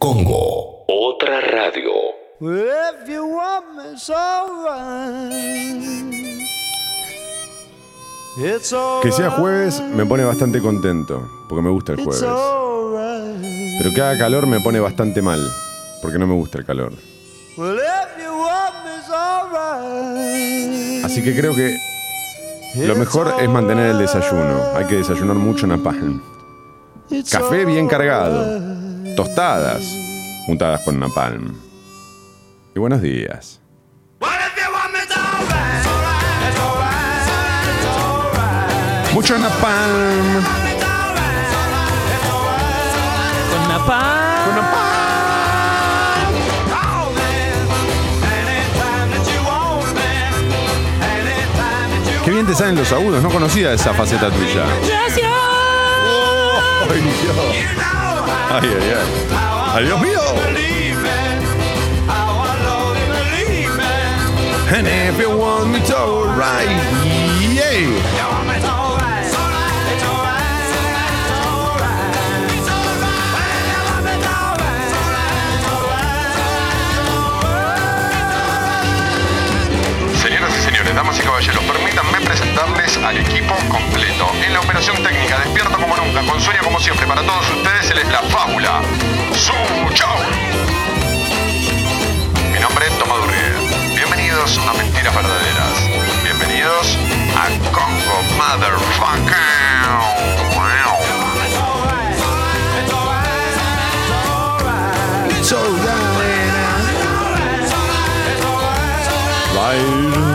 Congo. Otra radio. If you want me, it's alright. It's alright. Que sea jueves me pone bastante contento, porque me gusta el jueves. Pero que haga calor me pone bastante mal, porque no me gusta el calor. Well, me. Así que creo que lo mejor es mantener el desayuno. Hay que desayunar mucho napalm. It's Café bien cargado. Tostadas juntadas con napalm. Y buenos días. Mucho napalm. Con napalm. Con napalm. Qué bien te salen los agudos, no conocía esa faceta tuya. Gracias. Ay, Dios. Ay, ay, ay. ¡Ay, Dios mío! And if you want me to alright, yeah. Damas y caballeros, permítanme presentarles al equipo completo. En la operación técnica, despierto como nunca, con sueño como siempre, para todos ustedes, él es la fábula. ¡Su chau! Mi nombre es Tomás. Bienvenidos a Mentiras Verdaderas. Bienvenidos a Congo Motherfucker. It's alright. Right. Right. Yeah,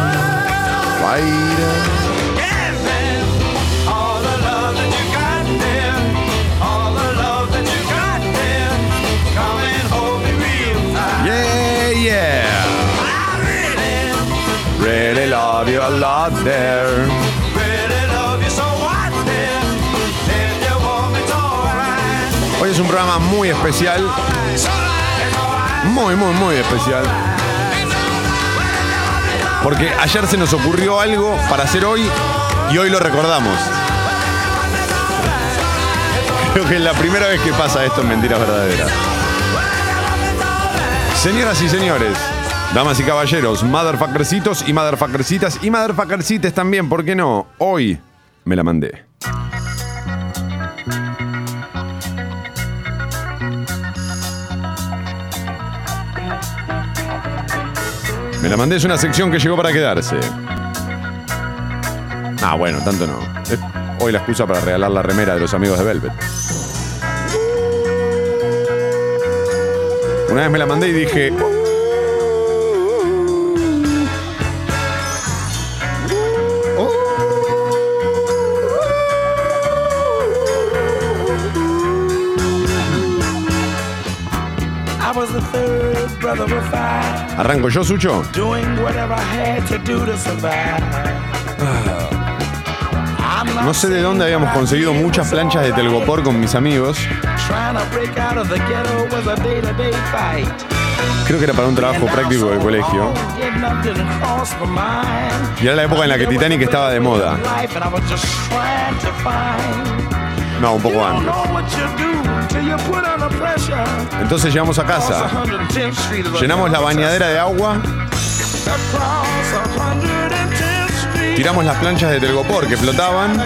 yeah. Really love you a lot there. Hoy es un programa muy especial. Muy, muy, muy especial. Porque ayer se nos ocurrió algo para hacer hoy y hoy lo recordamos. Creo que es la primera vez que pasa esto en Mentiras Verdaderas. Señoras y señores, damas y caballeros, motherfuckercitos y motherfuckercitas y motherfuckercites también, ¿por qué no? Hoy me la mandé. Me la mandé es una sección que llegó para quedarse. Ah, bueno, tanto no. Es hoy la excusa para regalar la remera de los amigos de Velvet. Una vez me la mandé y dije. ¿Arranco yo, Sucho? No sé de dónde habíamos conseguido muchas planchas de telgopor con mis amigos. Creo que era para un trabajo práctico del colegio. Y era la época en la que Titanic estaba de moda. No, un poco antes. Entonces llegamos a casa, 110th Street is a llenamos la bañadera de agua, Across 110th Street. tiramos las planchas de telgopor que flotaban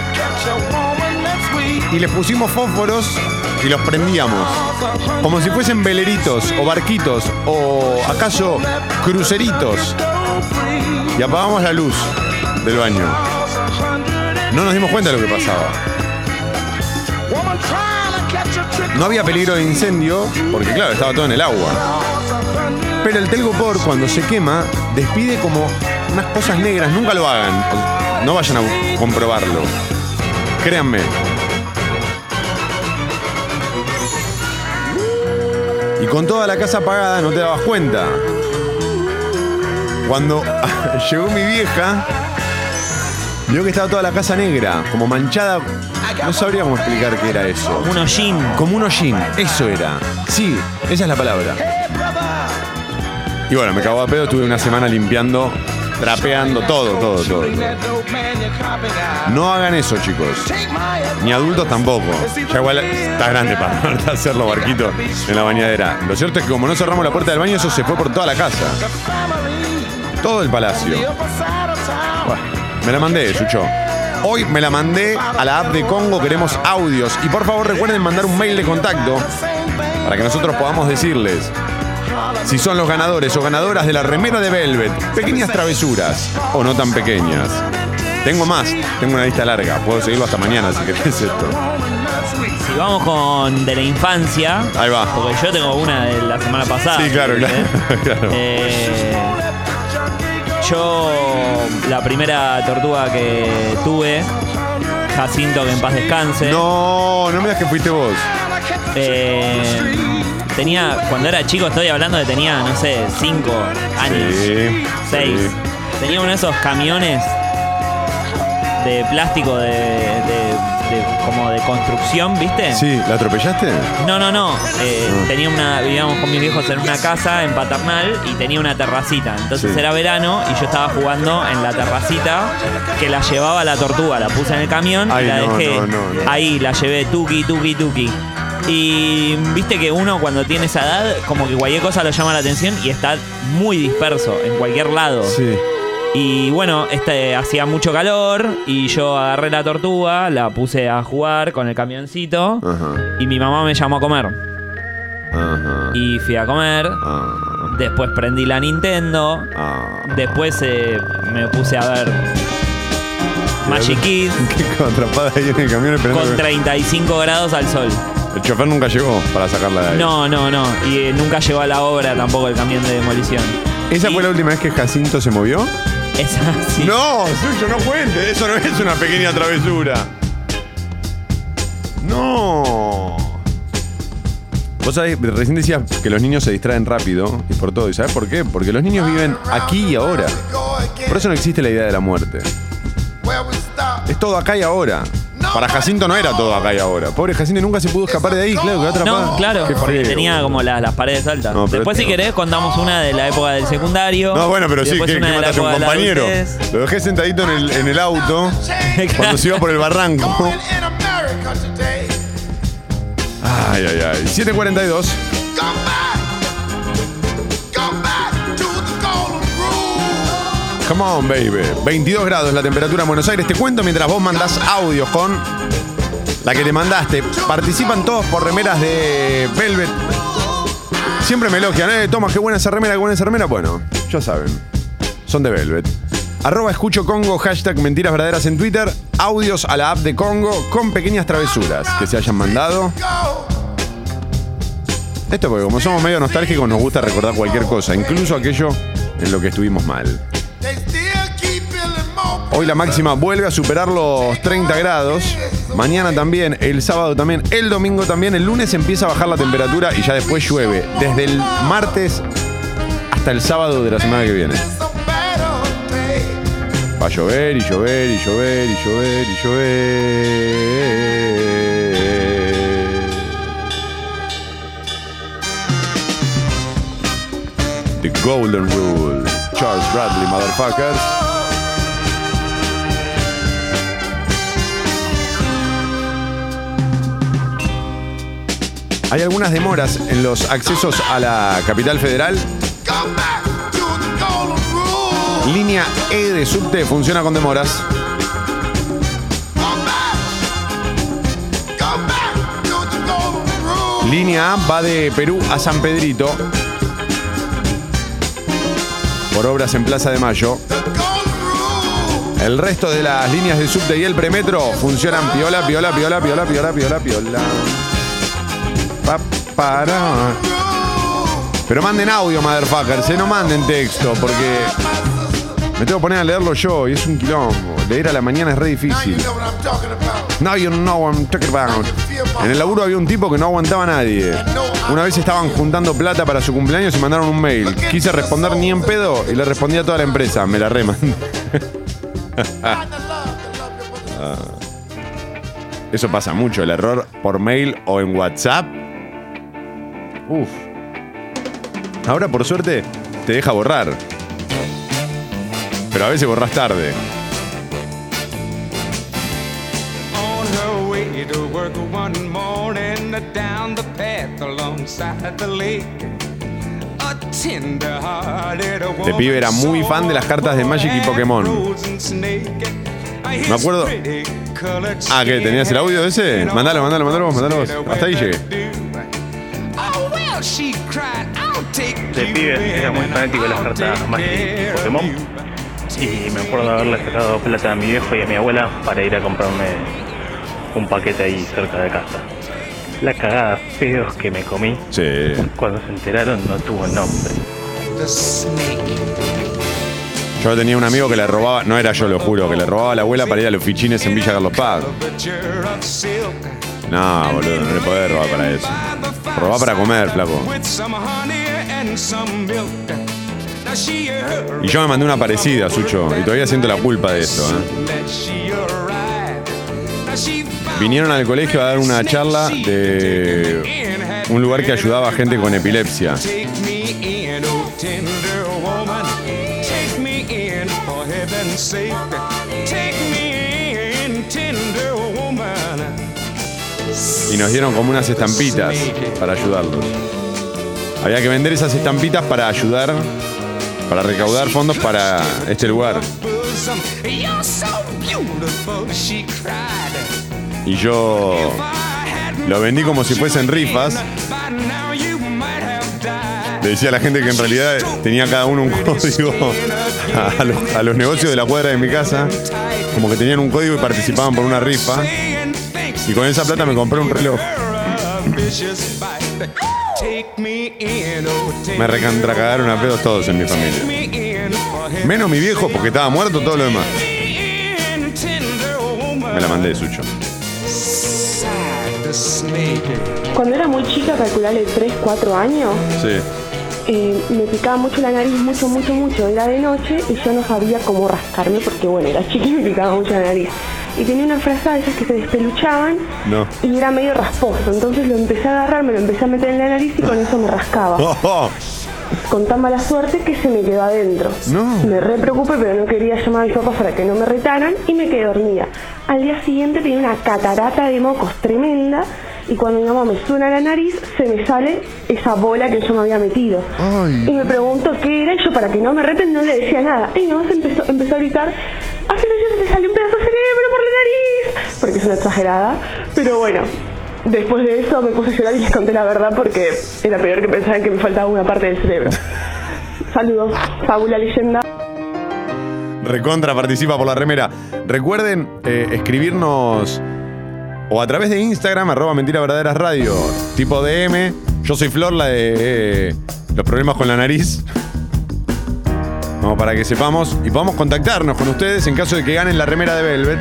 y les pusimos fósforos y los prendíamos. Como si fuesen veleritos o barquitos o acaso cruceritos. Y apagamos la luz del baño. No nos dimos cuenta de lo que pasaba. No había peligro de incendio porque claro, estaba todo en el agua. Pero el telgopor cuando se quema despide como unas cosas negras. Nunca lo hagan. No vayan a comprobarlo. Créanme. Y con toda la casa apagada no te dabas cuenta. Cuando llegó mi vieja, vio que estaba toda la casa negra, como manchada. No sabría cómo explicar qué era eso. Un hollín. Como un hollín, eso era. Sí, esa es la palabra. Y bueno, me cagó a pedo, estuve una semana limpiando trapeando, todo, todo, todo. No hagan eso, chicos. Ni adultos tampoco. Ya igual está grande para hacerlo, barquito, en la bañadera. Lo cierto es que como no cerramos la puerta del baño, eso se fue por toda la casa. Todo el palacio. Bueno, me la mandé, Sucho. Hoy me la mandé a la app de Congo, queremos audios. Y por favor recuerden mandar un mail de contacto para que nosotros podamos decirles si son los ganadores o ganadoras de la remera de Velvet. Pequeñas travesuras o no tan pequeñas. Tengo más, tengo una lista larga. Puedo seguirlo hasta mañana si querés esto. Si vamos con de la infancia, Ahí va. porque yo tengo una de la semana pasada. Sí, claro, claro. ¿eh? claro. Eh, yo, la primera tortuga que tuve, Jacinto, que en paz descanse. No, no me digas que fuiste vos. eh, tenía, cuando era chico, estoy hablando de tenía, no sé, 5 años, Sí, 6. sí. Tenía uno de esos camiones de plástico de, de- de- como de construcción, ¿viste? Sí, ¿la atropellaste? No, no, no. Eh, tenía una, vivíamos con mis viejos en una casa en Paternal y tenía una terracita. Entonces Sí. era verano y yo estaba jugando en la terracita que la llevaba la tortuga. La puse en el camión Ay, y la no, dejé. no. Ahí la llevé tuki, tuki, tuki. Y viste que uno cuando tiene esa edad, como que cualquier cosa lo llama la atención y está muy disperso en cualquier lado. Sí. Y bueno, este hacía mucho calor y yo agarré la tortuga, la puse a jugar con el camioncito Ajá. y mi mamá me llamó a comer. Ajá. Y fui a comer, Ah, después prendí la Nintendo, ah. después eh, me puse a ver Magic Kids Qué contrapada ahí en el camión esperando con que- 35 grados al sol. El chofer nunca llegó para sacarla de ahí. No, no, no. Y eh, nunca llegó a la obra tampoco el camión de demolición. ¿Esa Y fue la última vez que Jacinto se movió? No, Sucho, no cuente. Eso no es una pequeña travesura. No. Vos sabés, recién decías que los niños se distraen rápido y por todo. ¿Y sabés por qué? Porque los niños viven aquí y ahora. Por eso no existe la idea de la muerte. Es todo acá y ahora. Para Jacinto no era todo acá y ahora. Pobre Jacinto nunca se pudo escapar de ahí, claro, quedó atrapado. No, claro, Qué porque feo. tenía como la- las paredes altas. No, pero Después, si querés, contamos una de la época del secundario. No, bueno, pero sí, después que, que mataste a un compañero. Lo dejé sentadito en el, en el auto cuando se iba por el barranco. Ay, ay, ay. 742. Come on, baby. 22 grados la temperatura en Buenos Aires. Te cuento mientras vos mandás audios con la que te mandaste. Participan todos por remeras de Velvet. Siempre me elogian, eh, toma, qué buena esa remera, qué buena esa remera. Bueno, ya saben, son de Velvet. Arroba escucho Congo, hashtag mentiras verdaderas en Twitter, audios a la app de Congo con pequeñas travesuras que se hayan mandado. Esto porque como somos medio nostálgicos nos gusta recordar cualquier cosa, incluso aquello en lo que estuvimos mal. Hoy la máxima vuelve a superar los 30 grados. Mañana también, el sábado también, el domingo también. El lunes empieza a bajar la temperatura y ya después llueve. Desde el martes hasta el sábado de la semana que viene. Va a llover y llover y llover y llover y llover. The Golden Rule. Charles Bradley, motherfuckers. Hay algunas demoras en los accesos a la capital federal. Línea E de subte funciona con demoras. Línea A va de Perú a San Pedrito. Por obras en Plaza de Mayo. El resto de las líneas de subte y el premetro funcionan piola, piola, piola, piola, piola, piola, piola. Pa, para. Pero manden audio, motherfuckers, ¿eh? no manden texto, porque me tengo que poner a leerlo yo y es un quilombo. Leer a la mañana es re difícil. Now you know what I'm talking about. En el laburo había un tipo que no aguantaba a nadie. Una vez estaban juntando plata para su cumpleaños y mandaron un mail. Quise responder ni en pedo y le respondí a toda la empresa. Me la reman. Eso pasa mucho, el error por mail o en WhatsApp. Uf. Ahora por suerte te deja borrar. Pero a veces borrás tarde. Este pibe era muy fan de las cartas de Magic y Pokémon. Me acuerdo- Ah, ¿qué? ¿Tenías el audio de ese? Mándalo, mándalo, mándalo vos, mándalo vos. Hasta ahí llegué. Pibe era muy fanático de las cartas Magic y Pokémon. Y me acuerdo de haberle sacado plata a mi viejo y a mi abuela para ir a comprarme un paquete ahí cerca de casa. La cagada feos que me comí Sí. cuando se enteraron no tuvo nombre. Yo tenía un amigo que le robaba, no era yo, lo juro, que le robaba a la abuela para ir a los fichines en Villa Carlos Paz. No, boludo, no le podés robar para eso. Robá para comer, flaco. Y yo me mandé una parecida, Sucho, y todavía siento la culpa de esto. ¿eh? Vinieron al colegio a dar una charla de un lugar que ayudaba a gente con epilepsia. Y nos dieron como unas estampitas para ayudarlos. Había que vender esas estampitas para ayudar, para recaudar fondos para este lugar. Y yo lo vendí como si fuesen rifas. Le decía a la gente que en realidad tenía cada uno un código a los, a los negocios de la cuadra de mi casa. Como que tenían un código y participaban por una rifa. Y con esa plata me compré un reloj. Me in, oh Me tender recantracagaron a pedos todos en mi familia. me in, for heaven's Menos mi viejo porque estaba muerto, todo lo demás. in, tender woman. Me la mandé, Sucho. The snake. Cuando era muy chica, calcularle 3, 4 años, Sí. eh, me picaba mucho la nariz, mucho, mucho, mucho. Era de noche y yo no sabía cómo rascarme porque, bueno, era chica y me picaba mucho la nariz. Y tenía una frase de esas que se despeluchaban No. y era medio rasposo. Entonces lo empecé a agarrar, me lo empecé a meter en la nariz y con eso me rascaba. Oh, oh. Con tan mala suerte que se me quedó adentro. No. Me re preocupé, pero no quería llamar a mis papás para que no me retaran y me quedé dormida. Al día siguiente tenía una catarata de mocos tremenda y cuando mi mamá me suena la nariz se me sale esa bola que yo me había metido. Ay. Y me preguntó qué era y yo para que no me reten no le decía nada. Y mi mamá se empezó, empezó a gritar, hace se te salió un pedazo de cerebro por la nariz. Porque es una exagerada. Pero bueno, después de eso me puse a llorar y les conté la verdad porque era peor que pensaban que me faltaba una parte del cerebro. Saludos, fábula leyenda. Recontra participa por la remera. Recuerden eh, escribirnos o a través de Instagram, arroba mentira verdaderas radio, tipo DM. Yo soy Flor, la de eh, los problemas con la nariz. Vamos para que sepamos y podamos contactarnos con ustedes en caso de que ganen la remera de Velvet.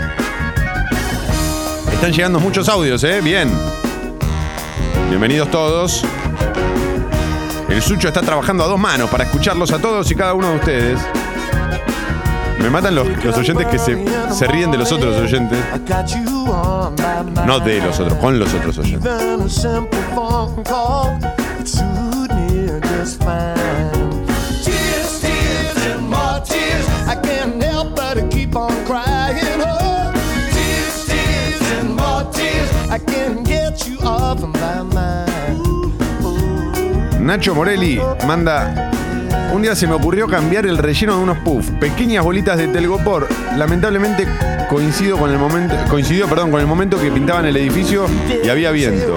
Están llegando muchos audios, ¿eh? Bien. Bienvenidos todos. El Sucho está trabajando a dos manos para escucharlos a todos y cada uno de ustedes. Me matan los, los oyentes que se, se ríen de los otros oyentes. No de los otros, con los otros oyentes. Tears. I can't help but keep on crying. Oh, tears, tears, and more tears. I can't get you off of my mind. Nacho Morelli manda. Un día se me ocurrió cambiar el relleno de unos puffs, pequeñas bolitas de telgopor. Lamentablemente con el momento, coincidió, perdón, con el momento que pintaban el edificio y había viento.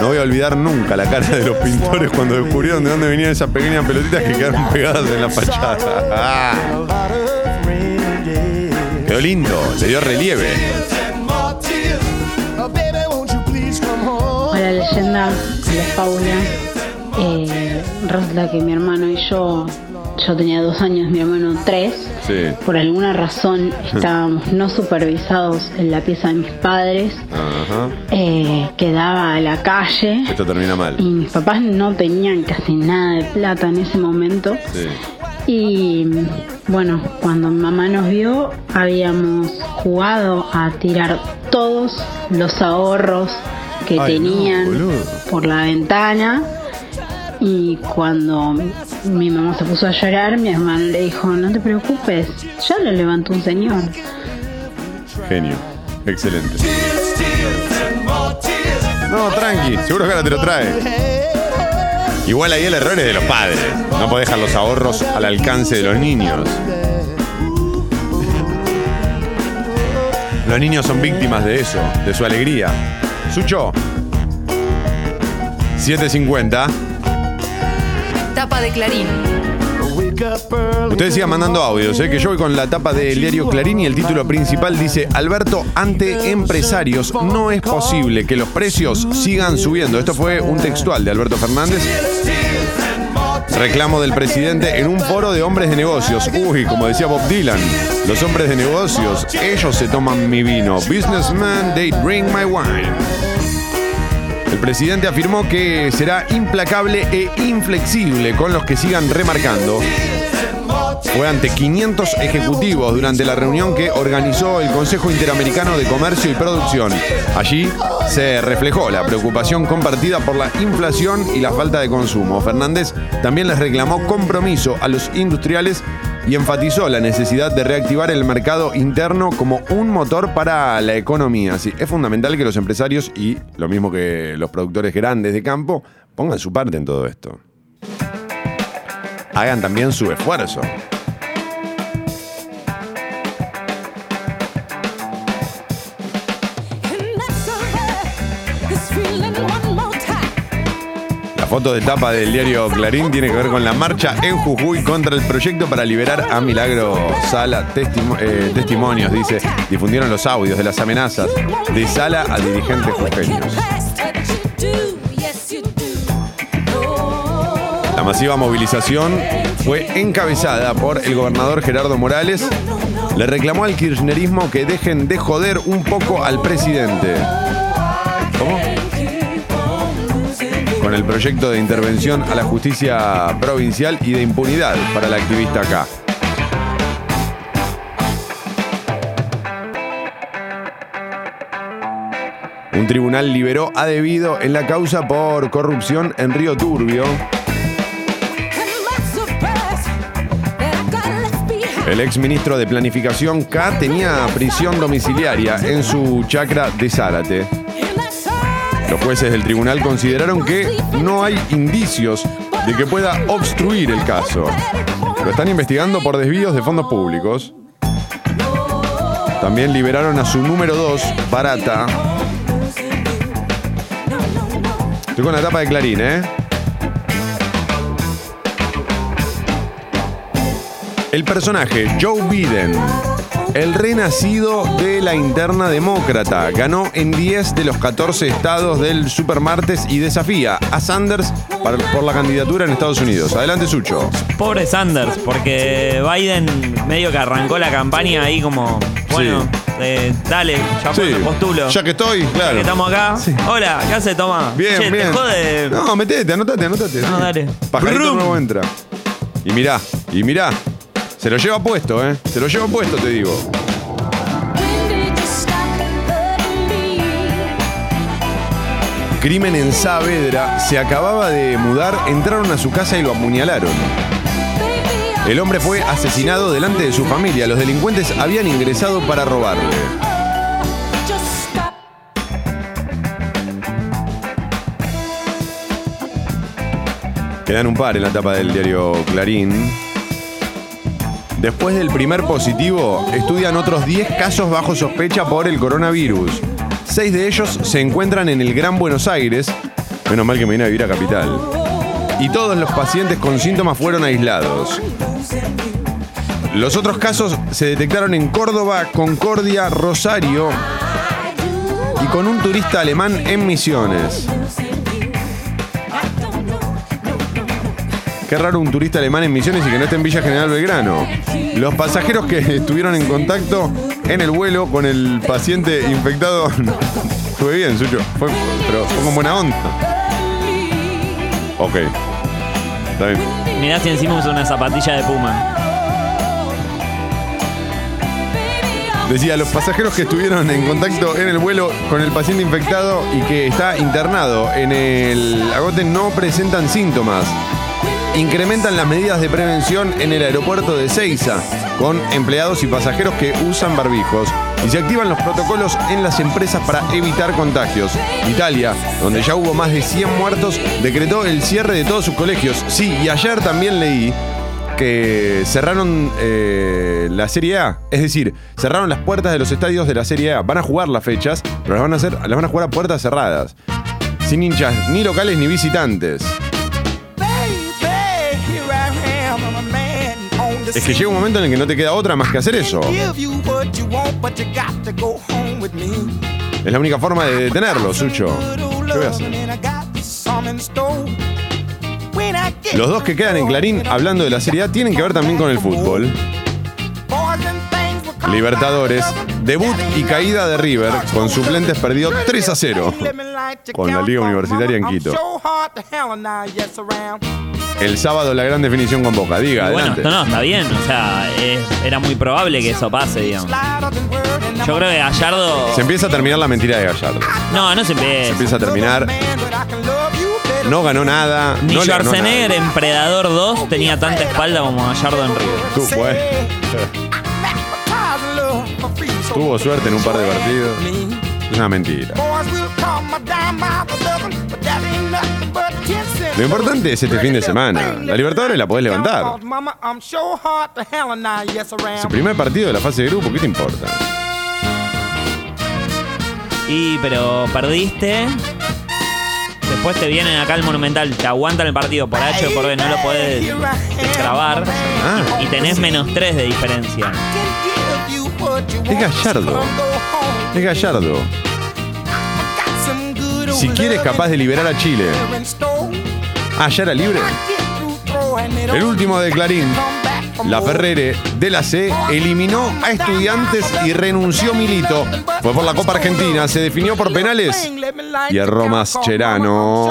No voy a olvidar nunca la cara de los pintores cuando descubrieron de dónde venían esas pequeñas pelotitas que quedaron pegadas en la fachada. Quedó lindo, le dio relieve. Hola leyenda, hola fábula. Eh, resulta que mi hermano y yo, yo tenía dos años, mi hermano tres. Sí. Por alguna razón estábamos no supervisados en la pieza de mis padres, Ajá. eh, que daba a la calle. Esto termina Y mal. mis papás no tenían casi nada de plata en ese momento. Sí. Y bueno, cuando mi mamá nos vio, habíamos jugado a tirar todos los ahorros que Ay, tenían por la ventana. Y cuando mi mamá se puso a llorar, mi hermano le dijo, no te preocupes, ya lo levantó un señor. Genio. Excelente. No, tranqui, seguro que ahora te lo trae. Igual ahí el error es de los padres. No podés dejar los ahorros al alcance de los niños. Los niños son víctimas de eso, de su alegría. Sucho. 750. Tapa de Clarín. Ustedes sigan mandando audios, ¿eh? que yo voy con la tapa del diario Clarín y el título principal dice, Alberto, ante empresarios no es posible que los precios sigan subiendo. Esto fue un textual de Alberto Fernández. Reclamo del presidente en un foro de hombres de negocios. Uy, como decía Bob Dylan, los hombres de negocios, ellos se toman mi vino. Businessman, they drink my wine. El presidente afirmó que será implacable e inflexible con los que sigan remarcando. Fue ante 500 ejecutivos durante la reunión que organizó el Consejo Interamericano de Comercio y Producción. Allí se reflejó la preocupación compartida por la inflación y la falta de consumo. Fernández también les reclamó compromiso a los industriales y enfatizó la necesidad de reactivar el mercado interno como un motor para la economía. Sí, es fundamental que los empresarios y lo mismo que los productores grandes de campo pongan su parte en todo esto. Hagan también su esfuerzo. Foto de tapa del diario Clarín tiene que ver con la marcha en Jujuy contra el proyecto para liberar a Milagro Sala. Eh, testimonios, dice, difundieron los audios de las amenazas de Sala a dirigentes jujeños. La masiva movilización fue encabezada por el gobernador Gerardo Morales. Le reclamó al kirchnerismo que dejen de joder un poco al presidente. ¿Cómo? Con el proyecto de intervención a la justicia provincial y de impunidad para la activista acá. Un tribunal liberó a debido en la causa por corrupción en Río Turbio. El ex ministro de Planificación K tenía prisión domiciliaria en su chacra de Zárate. Los jueces del tribunal consideraron que no hay indicios de que pueda obstruir el caso. Lo están investigando por desvíos de fondos públicos. También liberaron a su número 2, Barata. Estoy con la tapa de Clarín, ¿eh? El personaje Joe Biden, el renacido de la interna demócrata, ganó en 10 de los 14 estados del supermartes y desafía a Sanders para- por la candidatura en Estados Unidos. Adelante, Sucho. Pobre Sanders, porque Biden medio que arrancó la campaña ahí como, bueno, eh, dale, ya Sí, postulo. ya que estoy, Ya claro. que estamos acá. Hola, ¿qué hace Tomás? Bien, che, bien. te jode. No, metete, anotate, anotate. No, dale. Pajarito nuevo entra. Y mirá, y mirá. Se lo lleva puesto, ¿eh? Se lo lleva puesto, te digo. Crimen en Saavedra. Se acababa de mudar, entraron a su casa y lo apuñalaron. El hombre fue asesinado delante de su familia. Los delincuentes habían ingresado para robarle. Quedan un par en la tapa del diario Clarín. Después del primer positivo, estudian otros 10 casos bajo sospecha por el coronavirus. Seis de ellos se encuentran en el Gran Buenos Aires. Menos mal que me vine a vivir a Capital. Y todos los pacientes con síntomas fueron aislados. Los otros casos se detectaron en Córdoba, Concordia, Rosario y con un turista alemán en Misiones. Qué raro un turista alemán en Misiones y que no esté en Villa General Belgrano. Los pasajeros que estuvieron en contacto en el vuelo con el paciente infectado. Fue bien, Sucho. Fue, pero fue con buena onda. Ok. Está bien. Mirá si encima usa una zapatilla de puma. Decía, los pasajeros que estuvieron en contacto en el vuelo con el paciente infectado y que está internado en el agote no presentan síntomas. Incrementan las medidas de prevención en el aeropuerto de Ceiza, con empleados y pasajeros que usan barbijos. Y se activan los protocolos en las empresas para evitar contagios. Italia, donde ya hubo más de 100 muertos, decretó el cierre de todos sus colegios. Sí, y ayer también leí que cerraron eh, la Serie A. Es decir, cerraron las puertas de los estadios de la Serie A. Van a jugar las fechas, pero las van a, hacer, las van a jugar a puertas cerradas. Sin hinchas ni locales ni visitantes. Es que llega un momento en el que no te queda otra más que hacer eso. Es la única forma de detenerlo, Sucho. ¿Qué voy a hacer? Los dos que quedan en Clarín hablando de la Serie A tienen que ver también con el fútbol. Libertadores, debut y caída de River, con suplentes perdió 3 a 0 con la Liga Universitaria en Quito. El sábado la gran definición con Boca, diga, Bueno, adelante. no, no, está bien. O sea, es- era muy probable que eso pase, digamos. Yo creo que Gallardo. Se empieza a terminar la mentira de Gallardo. No, no se empieza. Se empieza a terminar. No ganó nada. Ni no Schwarzenegger nada. en Predador 2 tenía tanta espalda como Gallardo en River. Tú, pues. Tuvo suerte en un par de partidos. Es una mentira. Lo importante es este fin de semana. La Libertadores la podés levantar. Es el primer partido de la fase de grupo, ¿qué te importa? Y, pero perdiste. Después te vienen acá al Monumental, te aguantan el partido por H o por B, no lo podés destrabar. Ah. Y tenés menos 3 de diferencia. Es Gallardo. Es Gallardo. Si quieres capaz de liberar a Chile. Ah, ya era libre. El último de Clarín. La Ferrere de la C eliminó a estudiantes y renunció Milito. Fue por la Copa Argentina, se definió por penales. Hierro Mascherano.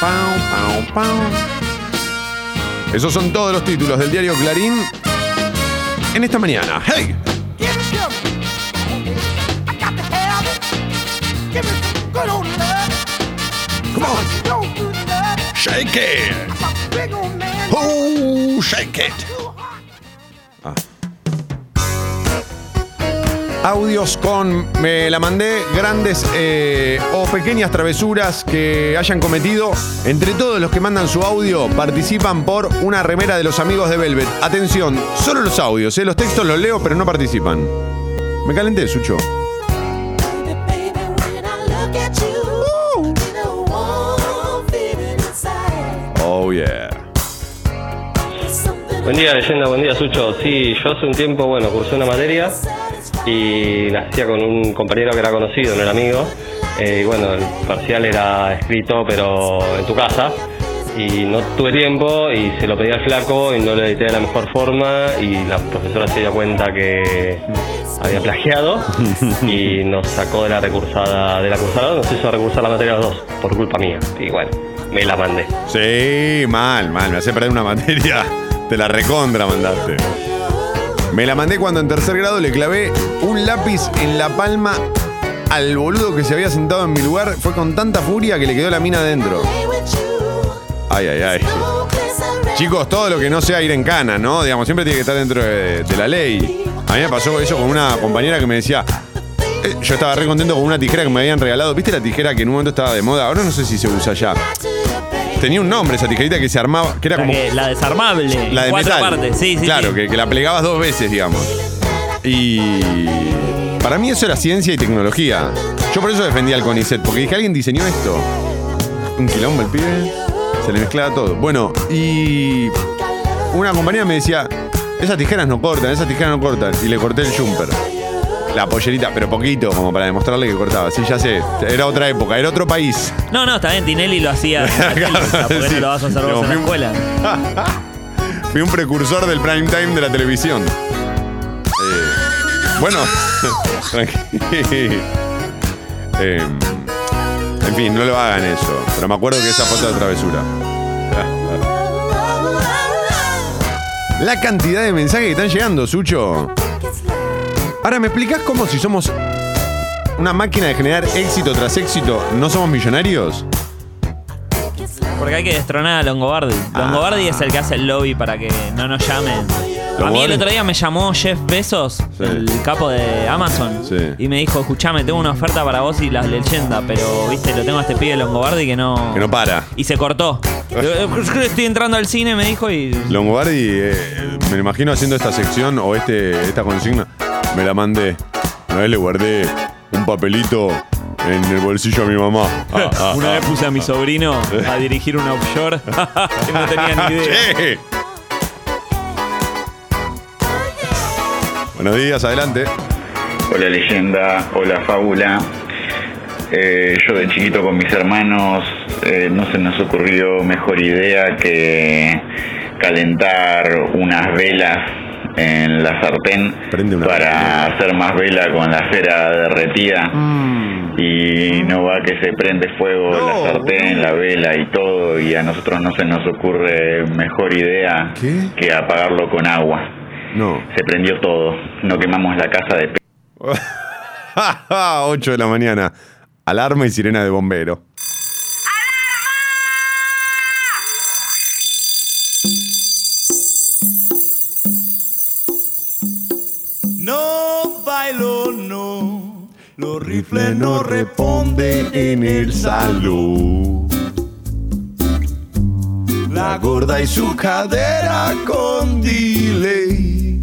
Pau, pau, pau. Esos son todos los títulos del diario Clarín en esta mañana. ¡Hey! Come on. Shake it. Oh, shake it. Audios con me la mandé grandes eh, o pequeñas travesuras que hayan cometido. Entre todos los que mandan su audio participan por una remera de los amigos de Velvet. Atención, solo los audios, eh, los textos los leo pero no participan. Me calenté, Sucho. Oh yeah. Buen día, leyenda, buen día, Sucho. Sí, yo hace un tiempo, bueno, cursé una materia y la hacía con un compañero que era conocido, no era amigo. Eh, y bueno, el parcial era escrito, pero en tu casa. Y no tuve tiempo y se lo pedí al flaco y no lo edité de la mejor forma. Y la profesora se dio cuenta que había plagiado y nos sacó de la recursada, de la cursada, nos hizo recursar la materia los dos, por culpa mía. Y bueno, me la mandé. Sí, mal, mal. Me hace perder una materia. Te la recontra mandaste. Me la mandé cuando en tercer grado le clavé un lápiz en la palma al boludo que se había sentado en mi lugar. Fue con tanta furia que le quedó la mina adentro. Ay, ay, ay. Chicos, todo lo que no sea ir en cana, ¿no? Digamos, siempre tiene que estar dentro de, la ley. A mí me pasó eso con una compañera que me decía. eh, yo estaba re contento con una tijera que me habían regalado. ¿Viste la tijera que en un momento estaba de moda? Ahora no sé si se usa ya. Tenía un nombre esa tijerita que se armaba, que era La, como. que- la desarmable. La de cuatro metal. partes. Sí, sí. Claro, sí. Que, que la plegabas dos veces, digamos. Y para mí eso era ciencia y tecnología. Yo por eso defendía al CONICET, porque dije, ¿alguien diseñó esto? Un quilombo el pibe, se le mezclaba todo. Bueno, y una compañera me decía, esas tijeras no cortan, esas tijeras no cortan. Y le corté el jumper. La pollerita, pero poquito, como para demostrarle que cortaba. Sí, ya sé, era otra época, era otro país. No, no, está bien, Tinelli lo hacía. Claro, televisión, ¿Por qué sí. no lo vas a hacer vos en la fui un- escuela? Fui un precursor del prime time de la televisión. Eh, bueno, tranqui- Eh, en fin, no lo hagan eso. Pero me acuerdo que esa fue otra travesura. La cantidad de mensajes que están llegando, Sucho. Ahora, ¿me explicás cómo si somos una máquina de generar éxito tras éxito, no somos millonarios? Porque hay que destronar a Longobardi. Longobardi es el que hace el lobby para que no nos llamen. A mí el otro día me llamó Jeff Bezos, el capo de Amazon, Sí. y me dijo, escuchame, tengo una oferta para vos y las leyendas, pero viste, lo tengo a este pibe Longobardi que no... Que no para. Y se cortó. Estoy entrando al cine, me dijo, y... Longobardi, eh, me lo imagino haciendo esta sección o este, esta consigna. Me la mandé. Una vez le guardé un papelito en el bolsillo a mi mamá. Ah, ah, Una ah. vez puse a mi sobrino a dirigir una offshore que no tenía ni idea. Che. Buenos días, adelante. Hola leyenda, hola fábula. Eh, yo de chiquito con mis hermanos eh, no se nos ocurrió mejor idea que calentar unas velas en la sartén para hacer más vela con la cera derretida y no va que se prende fuego la sartén, la vela y todo y a nosotros no se nos ocurre mejor idea que apagarlo con agua. No. Se prendió todo, no quemamos la casa de 8 de la mañana. Alarma y sirena de bombero. Los rifles no responden en el salón. La gorda y su cadera con delay.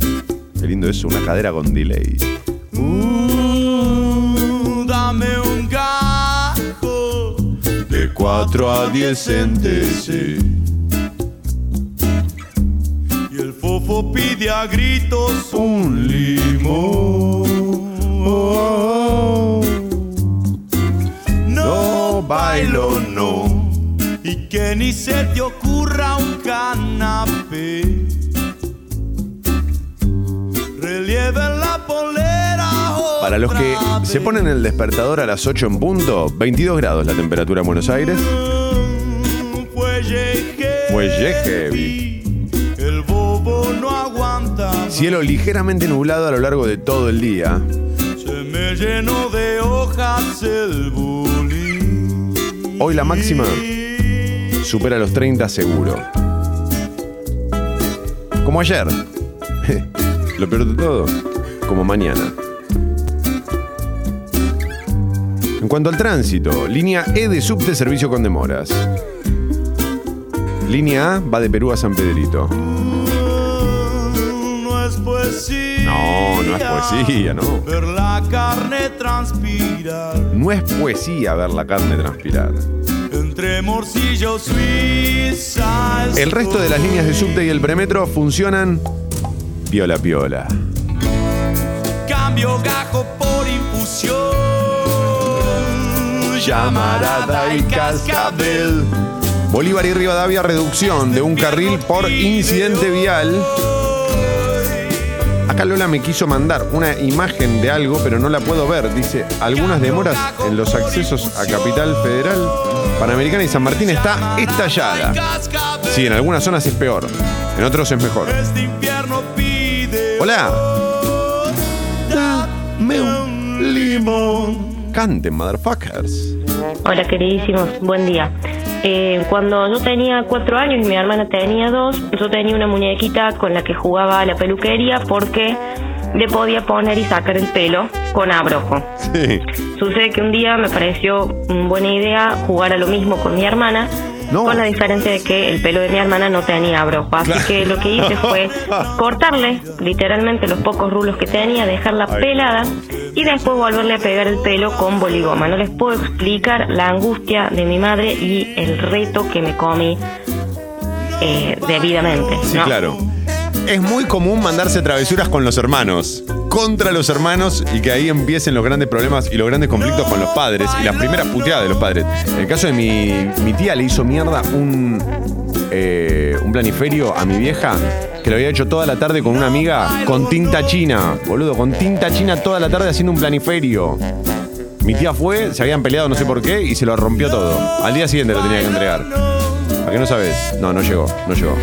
Qué lindo eso, una cadera con delay. Uh, dame un gajo de 4 a 10 centes. Y el fofo pide a gritos un limón. No bailo, no. Y que ni se te ocurra un canapé. Relieve la polera. Para los que se ponen el despertador a las 8 en punto, 22 grados la temperatura en Buenos Aires. Fuelle heavy. El bobo no aguanta. Cielo ligeramente nublado a lo largo de todo el día. Me llenó de hojas el bullying. Hoy la máxima supera los 30 seguro. Como ayer. Lo peor de todo, como mañana. En cuanto al tránsito, línea E de subte servicio con demoras. Línea A va de Perú a San Pedrito. No, no es poesía, no. La carne transpirar. No es poesía ver la carne transpirar. Entre morcillo suiza. El resto de las líneas de subte y el premetro funcionan piola piola. Cambio gajo por infusión. Llamarada y cascabel. Bolívar y Rivadavia, reducción de un carril por incidente vial. Acá Lola me quiso mandar una imagen de algo, pero no la puedo ver. Dice, algunas demoras en los accesos a Capital Federal, Panamericana y San Martín está estallada. Sí, en algunas zonas es peor, en otros es mejor. Hola. Dame un limón. Canten, motherfuckers. Hola queridísimos, buen día. Eh, cuando yo tenía cuatro años y mi hermana tenía dos, yo tenía una muñequita con la que jugaba a la peluquería porque le podía poner y sacar el pelo con abrojo. Sí. Sucede que un día me pareció una buena idea jugar a lo mismo con mi hermana, con la diferencia de que el pelo de mi hermana no tenía abrojo. Así Claro. que lo que hice fue cortarle literalmente los pocos rulos que tenía, dejarla pelada y después volverle a pegar el pelo con boligoma. No les puedo explicar la angustia de mi madre y el reto que me comí eh, debidamente. Sí, ¿no? claro. Es muy común mandarse travesuras con los hermanos, contra los hermanos y que ahí empiecen los grandes problemas y los grandes conflictos con los padres y las primeras puteadas de los padres. En el caso de mi, mi tía le hizo mierda un, eh, un planiferio a mi vieja que lo había hecho toda la tarde con una amiga con tinta china, boludo, con tinta china toda la tarde haciendo un planiferio. Mi tía fue, se habían peleado no sé por qué y se lo rompió todo. Al día siguiente lo tenía que entregar. ¿A qué no sabes? No, no llegó, no llegó.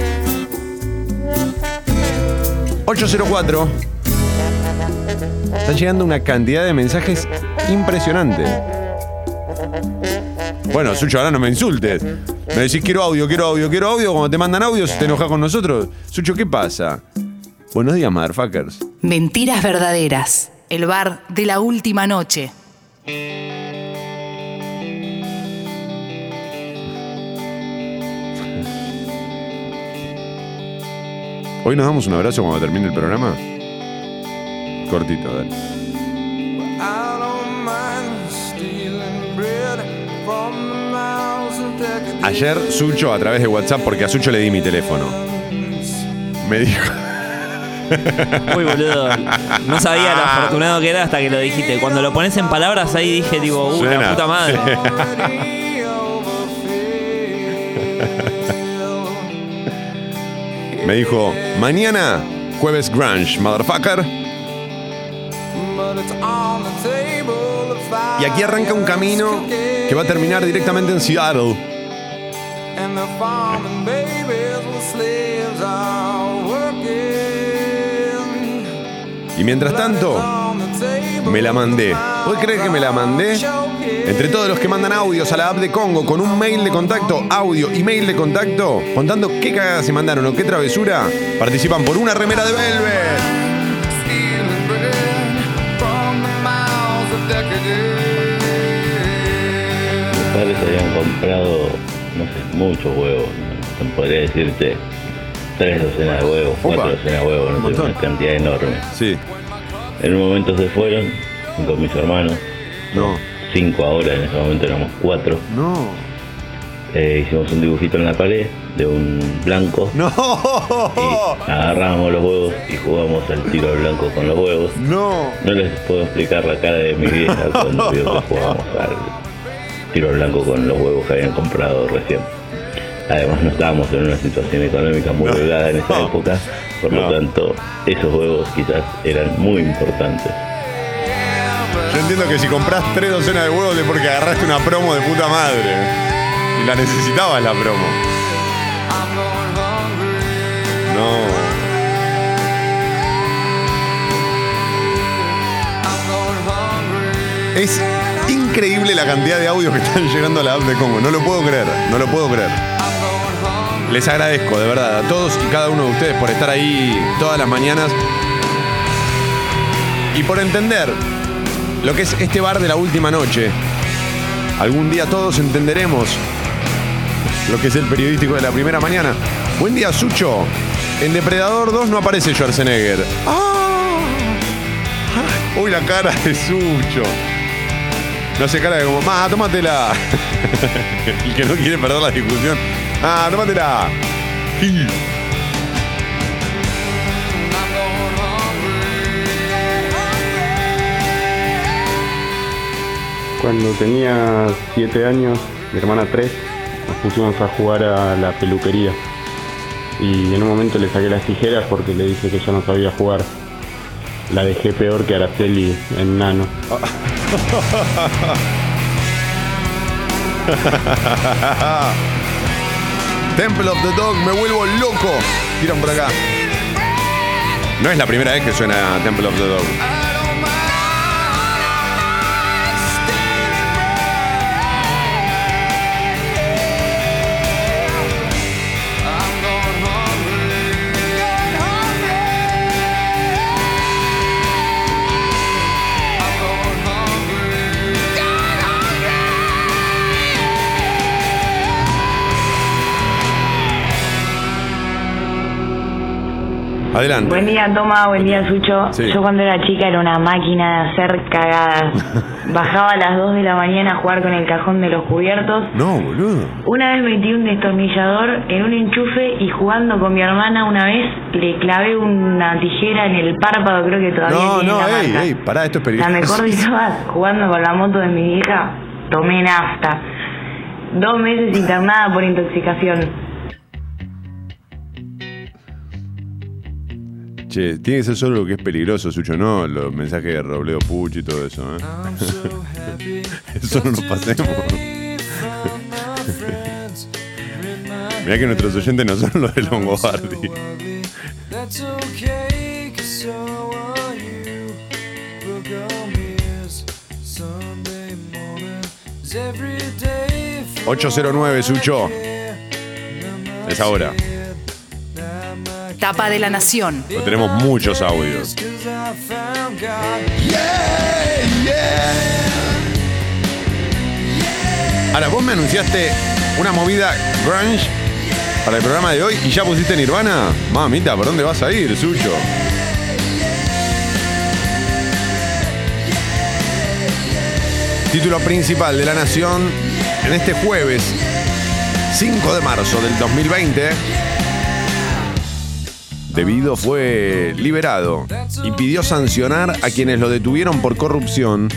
804. Está llegando una cantidad de mensajes impresionante. Bueno, Sucho, ahora no me insultes. Me decís quiero audio, quiero audio, quiero audio. Cuando te mandan audios, te enojas con nosotros. Sucho, ¿qué pasa? Buenos días, motherfuckers. Mentiras verdaderas. El bar de la última noche. Hoy nos damos un abrazo cuando termine el programa. Of decadence. Ayer Sucho a través de WhatsApp, porque a Sucho le di mi teléfono. Me dijo. Uy, boludo. No sabía lo afortunado que era hasta que lo dijiste. Cuando lo pones en palabras ahí dije, tipo, uh, Suena. la puta madre. Me dijo, mañana, jueves grunge, motherfucker. Y aquí arranca un camino que va a terminar directamente en Seattle. Y mientras tanto, me la mandé. ¿Puedes creer que me la mandé? Entre todos los que mandan audios a la app de Congo con un mail de contacto, audio y mail de contacto, contando qué cagadas se mandaron o qué travesura, participan por una remera de Velvet. Mis padres habían comprado, no sé, muchos huevos. ¿no? Podría decirte tres docenas de huevos, cuatro docenas de huevos, no sé, una cantidad enorme. Sí. En un momento se fueron con mis hermanos. No. Cinco ahora, en ese momento éramos cuatro. No. Eh, hicimos un dibujito en la pared de un blanco. No. Y agarramos los huevos y jugamos al tiro al blanco con los huevos. No. No les puedo explicar la cara de mi vieja cuando vio que jugábamos al tiro al blanco con los huevos que habían comprado recién. Además no estábamos en una situación económica muy holgada en esa época, por lo tanto esos huevos quizás eran muy importantes. Yo entiendo que si compras tres docenas de huevos es porque agarraste una promo de puta madre. Y la necesitabas la promo. No. Es increíble la cantidad de audios que están llegando a la app de Congo. No lo puedo creer, no lo puedo creer. Les agradezco, de verdad, a todos y cada uno de ustedes por estar ahí todas las mañanas y por entender lo que es este bar de la última noche. Algún día todos entenderemos lo que es el periodístico de la primera mañana. Buen día, Sucho. En Depredador 2 no aparece Schwarzenegger. ¡Ah! Uy, la cara de Sucho. No hace cara de como, ma, tómatela. El que no quiere perder la discusión. Ah, tómatela. Cuando tenía 7 años, mi hermana 3, nos pusimos a jugar a la peluquería. Y en un momento le saqué las tijeras porque le dije que yo no sabía jugar. La dejé peor que Araceli en nano. Temple of the Dog, me vuelvo loco. Tiran por acá. No es la primera vez que suena Temple of the Dog. Adelante. Buen día, Toma, buen día, Sucho. Sí. Yo cuando era chica era una máquina de hacer cagadas. Bajaba a las 2 de la mañana a jugar con el cajón de los cubiertos. No, boludo. Una vez metí un destornillador en un enchufe y jugando con mi hermana una vez le clavé una tijera en el párpado, creo que todavía No, tiene no, la ey, marca. ey, pará, esto es La peligroso. mejor de todas, jugando con la moto de mi hija, tomé nafta. Dos meses internada por intoxicación. Che, tiene que ser solo lo que es peligroso, Sucho, no los mensajes de Robledo Puch y todo eso, ¿eh? eso no nos pasemos. Mirá que nuestros oyentes no son los de Longobardi. That's okay, 'cause so are you. Book on me is Sunday morning. Is every day 809 Sucho. Es ahora. Tapa de la Nación. Pero tenemos muchos audios. Ahora, vos me anunciaste una movida grunge para el programa de hoy y ya pusiste Nirvana. Mamita, ¿por dónde vas a ir, Sucho? Título principal de La Nación en este jueves 5 de marzo del 2020. Debido fue liberado y pidió sancionar a quienes lo detuvieron por corrupción.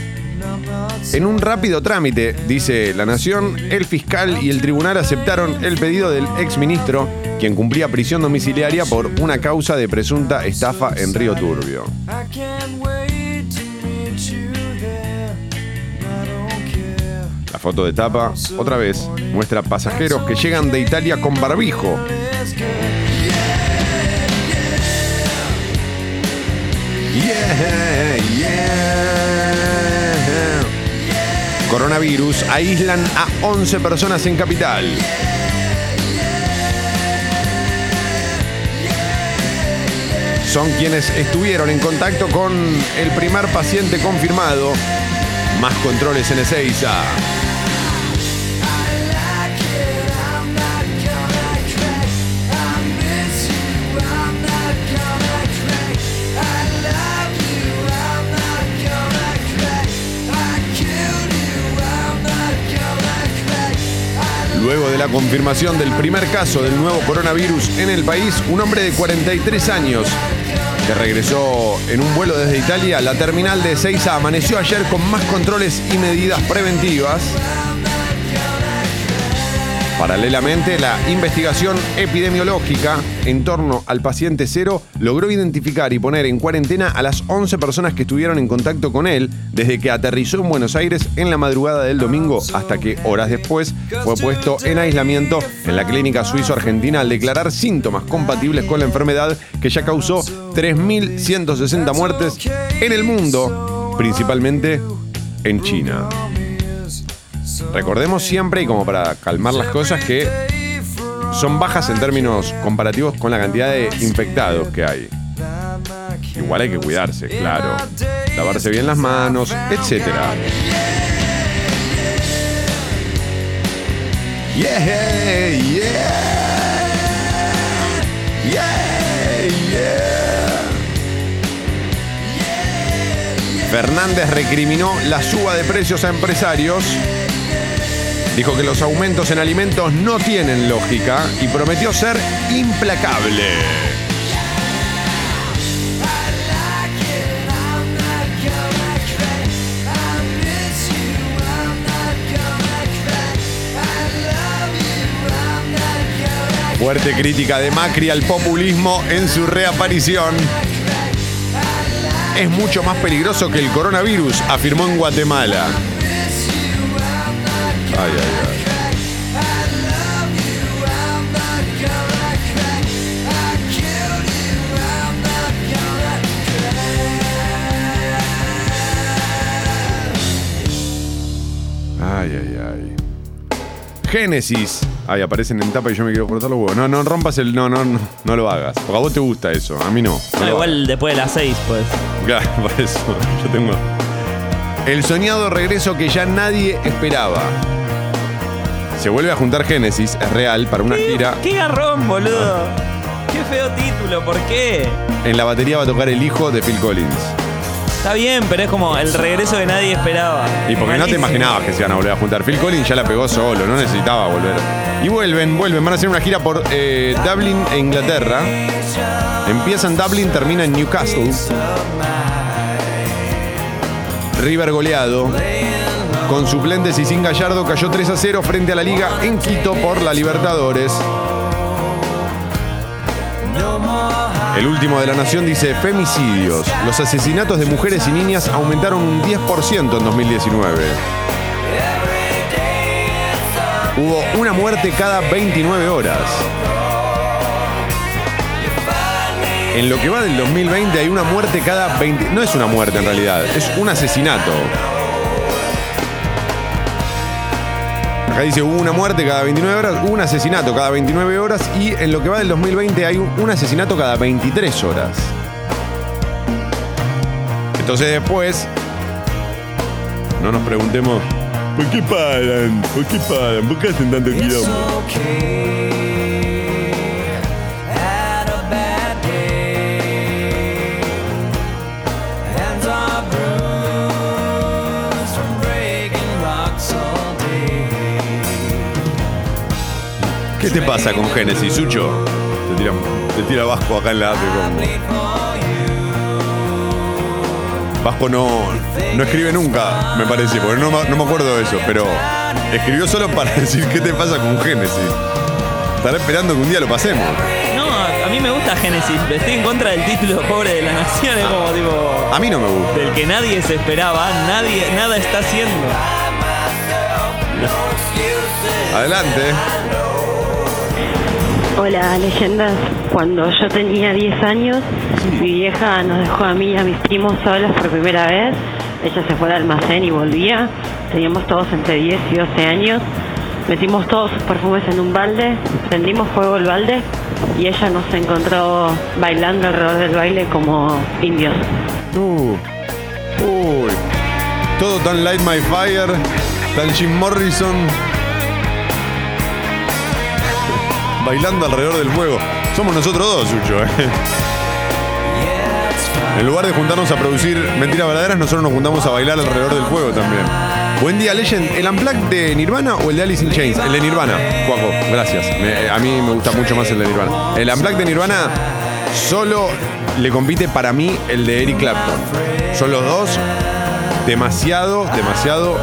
En un rápido trámite, dice La Nación, el fiscal y el tribunal aceptaron el pedido del exministro, quien cumplía prisión domiciliaria por una causa de presunta estafa en Río Turbio. La foto de tapa, otra vez, muestra pasajeros que llegan de Italia con barbijo. Coronavirus aíslan a 11 personas en capital. Son quienes estuvieron en contacto con el primer paciente confirmado. Más controles en Ezeiza. Luego de la confirmación del primer caso del nuevo coronavirus en el país, un hombre de 43 años que regresó en un vuelo desde Italia, la terminal de Ezeiza amaneció ayer con más controles y medidas preventivas. Paralelamente, la investigación epidemiológica en torno al paciente cero logró identificar y poner en cuarentena a las 11 personas que estuvieron en contacto con él desde que aterrizó en Buenos Aires en la madrugada del domingo hasta que horas después fue puesto en aislamiento en la clínica suizo-argentina al declarar síntomas compatibles con la enfermedad que ya causó 3.160 muertes en el mundo, principalmente en China. Recordemos siempre, y como para calmar las cosas, que son bajas en términos comparativos con la cantidad de infectados que hay. Igual hay que cuidarse, claro. Lavarse bien las manos, etc. Fernández recriminó la suba de precios a empresarios. Dijo que los aumentos en alimentos no tienen lógica y prometió ser implacable. Fuerte crítica de Macri al populismo en su reaparición. Es mucho más peligroso que el coronavirus, afirmó en Guatemala. Ay, ay, ay. Ay, ay, ay. Génesis. Ay, aparecen en tapa y yo me quiero cortar los huevos. No, no rompas el. No, no, no, no lo hagas. Porque a vos te gusta eso. A mí no. No No, lo hagas. igual después de las 6, pues. Claro, por eso. Yo tengo. El soñado regreso que ya nadie esperaba. Se vuelve a juntar Génesis, es real, para una gira. ¡Qué garrón, boludo! ¡Qué feo título! ¿Por qué? En la batería va a tocar el hijo de Phil Collins. Está bien, pero es como el regreso que nadie esperaba. Y porque no te Malísimo. imaginabas que se iban a volver a juntar. Phil Collins ya la pegó solo, no necesitaba volver. Y vuelven, vuelven, van a hacer una gira por eh, Dublin e Inglaterra. Empieza en Dublin, termina en Newcastle. River goleado. Con suplentes y sin Gallardo cayó 3 a 0 frente a la liga en Quito por la Libertadores. El último de la nación dice femicidios. Los asesinatos de mujeres y niñas aumentaron un 10% en 2019. Hubo una muerte cada 29 horas. En lo que va del 2020 hay una muerte cada 20... No es una muerte en realidad, es un asesinato. Acá dice hubo una muerte cada 29 horas, hubo un asesinato cada 29 horas y en lo que va del 2020 hay un, un asesinato cada 23 horas. Entonces después, no nos preguntemos, ¿por qué paran? ¿Por qué paran? ¿Por qué hacen tanto quilombo? Te pasa con Génesis, Sucho? Te tira, te tira Vasco acá en la app. Vasco no, no escribe nunca, me parece, porque no, me- no me acuerdo de eso, pero escribió solo para decir qué te pasa con Génesis. Estará esperando que un día lo pasemos. No, a mí me gusta Génesis. Estoy en contra del título pobre de la nación. Es como tipo. A mí no me gusta. Del que nadie se esperaba. Nadie, nada está haciendo. Adelante. Hola, leyendas. Cuando yo tenía 10 años, mi vieja nos dejó a mí y a mis primos solos por primera vez. Ella se fue al almacén y volvía. Teníamos todos entre 10 y 12 años. Metimos todos sus perfumes en un balde, prendimos fuego el balde y ella nos encontró bailando alrededor del baile como indios. Uy. Todo tan Light My Fire, tan Jim Morrison. Bailando alrededor del fuego. Somos nosotros dos, Sucho, ¿eh? En lugar de juntarnos a producir mentiras verdaderas, nosotros nos juntamos a bailar alrededor del fuego también. Buen día, Legend. ¿El Unplugged de Nirvana o el de Alice in Chains? El de Nirvana, Juaco, gracias. Me- a mí me gusta mucho más el de Nirvana. El Unplugged de Nirvana solo le compite para mí el de Eric Clapton. Son los dos demasiado, demasiado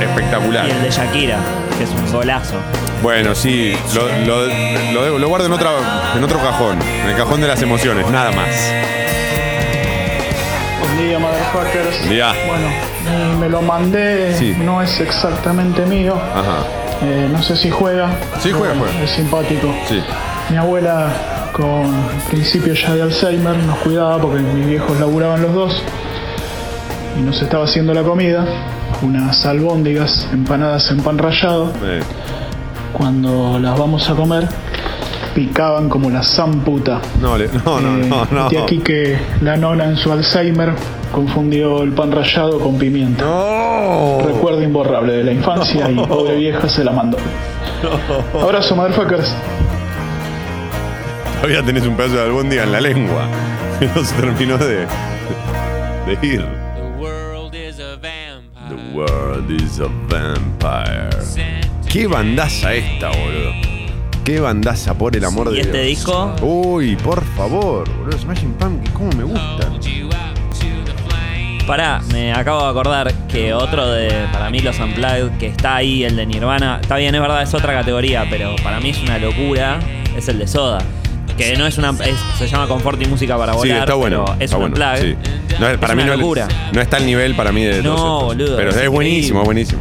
espectacular. Y el de Shakira, que es un golazo. Bueno, sí, lo, lo- lo lo guardo en, otra, en otro cajón, en el cajón de las emociones, nada más. Buen día, motherfuckers. Día. Bueno, eh, me lo mandé, Sí. no es exactamente mío. Ajá. Eh, no sé si juega. Sí, juega, Bueno, juega. Es simpático. Sí. Mi abuela, con principio ya de Alzheimer, nos cuidaba porque mis viejos laburaban los dos. Y nos estaba haciendo la comida. Unas albóndigas empanadas en pan rallado. Eh, Cuando las vamos a comer, picaban como la zamputa. No, le- no, no, Eh, no, no. De aquí que la nona en su Alzheimer confundió el pan rallado con pimienta. Recuerdo imborrable de la infancia y pobre vieja se la mandó. Abrazo, motherfuckers. Todavía tenés un pedazo de albóndiga en la lengua. Que no se terminó de, de ir. The world is a vampire. Qué bandaza esta, boludo. Qué bandaza, por el amor de ¿Y este Dios. disco? Uy, por favor, boludo. Smashing Pumpkins, cómo me gusta. Pará, me acabo de acordar que otro de, para mí, los Unplugged, que está ahí, el de Nirvana, está bien, es verdad, es otra categoría, pero para mí es una locura, es el de Soda. Que no es una. es- se llama Confort y Música para Sí, volar. está bueno. pero es está un bueno, Unplugged. sí. No, es- para Es mí una no, locura. no está al nivel para mí de No, boludo, Pero es es, buenísimo, buenísimo.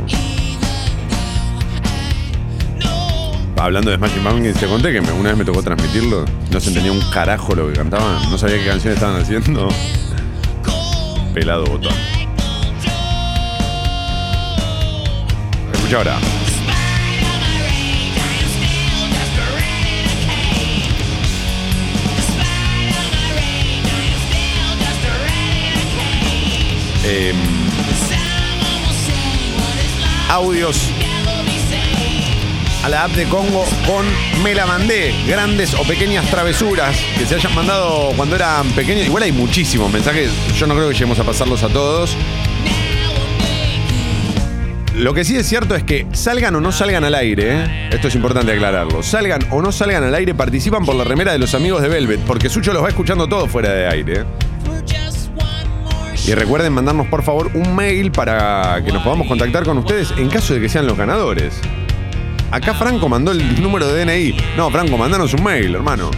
Hablando de Smashing Pumpkins, te conté que una vez me tocó transmitirlo. No se entendía un carajo lo que cantaban. No sabía qué canciones estaban haciendo. Pelado botón. Escucha ahora. Em, audios a la app de Congo con Me la mandé. Grandes o pequeñas travesuras que se hayan mandado cuando eran pequeños. Igual hay muchísimos mensajes. Yo no creo que lleguemos a pasarlos a todos. Lo que sí es cierto es que salgan o no salgan al aire, ¿eh? esto es importante aclararlo. Salgan o no salgan al aire, participan por la remera de los amigos de Velvet, porque Sucho los va escuchando todo fuera de aire. Y recuerden mandarnos por favor un mail para que nos podamos contactar con ustedes en caso de que sean los ganadores. Acá Franco mandó el número de DNI. No, Franco, mandanos un mail, hermano.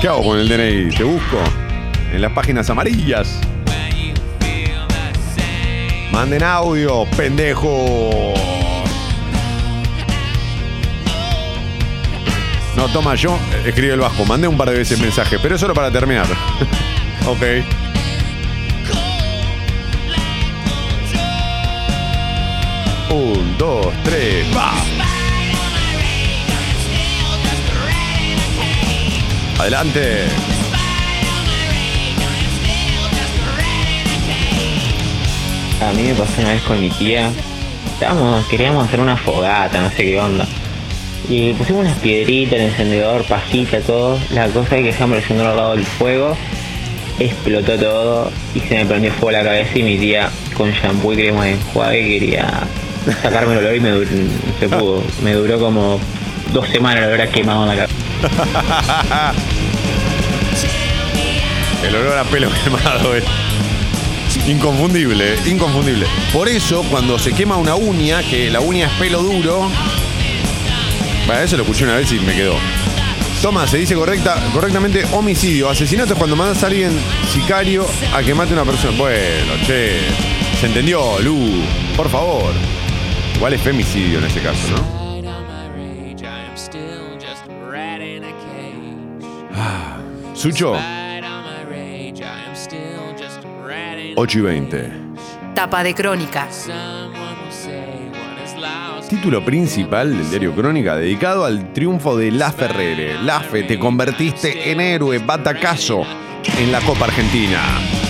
¿Qué hago con el DNI? ¿Te busco? En las páginas amarillas. Manden audio, pendejo. No, toma, yo escribe el Vasco. Mandé un par de veces mensaje, pero es solo para terminar. ok. Un, dos, tres, va. Adelante. A mí me pasó una vez con mi tía. Estábamos, queríamos hacer una fogata, no sé qué onda. Y pusimos unas piedritas, el encendedor, pajita, todo. La cosa es que dejamos el al lado del fuego. Explotó todo y se me prendió fuego la cabeza y mi tía con shampoo y crema de enjuague quería sacarme el olor y me, se. Me duró como dos semanas olor a quemado en la cabeza. El olor a pelo quemado es inconfundible, inconfundible. Por eso, cuando se quema una uña, que la uña es pelo duro. Bueno, eso lo escuché una vez y me quedó. Toma, se dice correcta, correctamente homicidio. Asesinato es cuando mandas a alguien sicario a que mate a una persona. Bueno, che. Se entendió, Lu. Por favor. Igual es femicidio en ese caso, ¿no? Sucho. 8 y 20. Tapa de crónica. Título principal del diario Crónica dedicado al triunfo de La Ferrere. Lafe, te convertiste en héroe, batacazo en la Copa Argentina.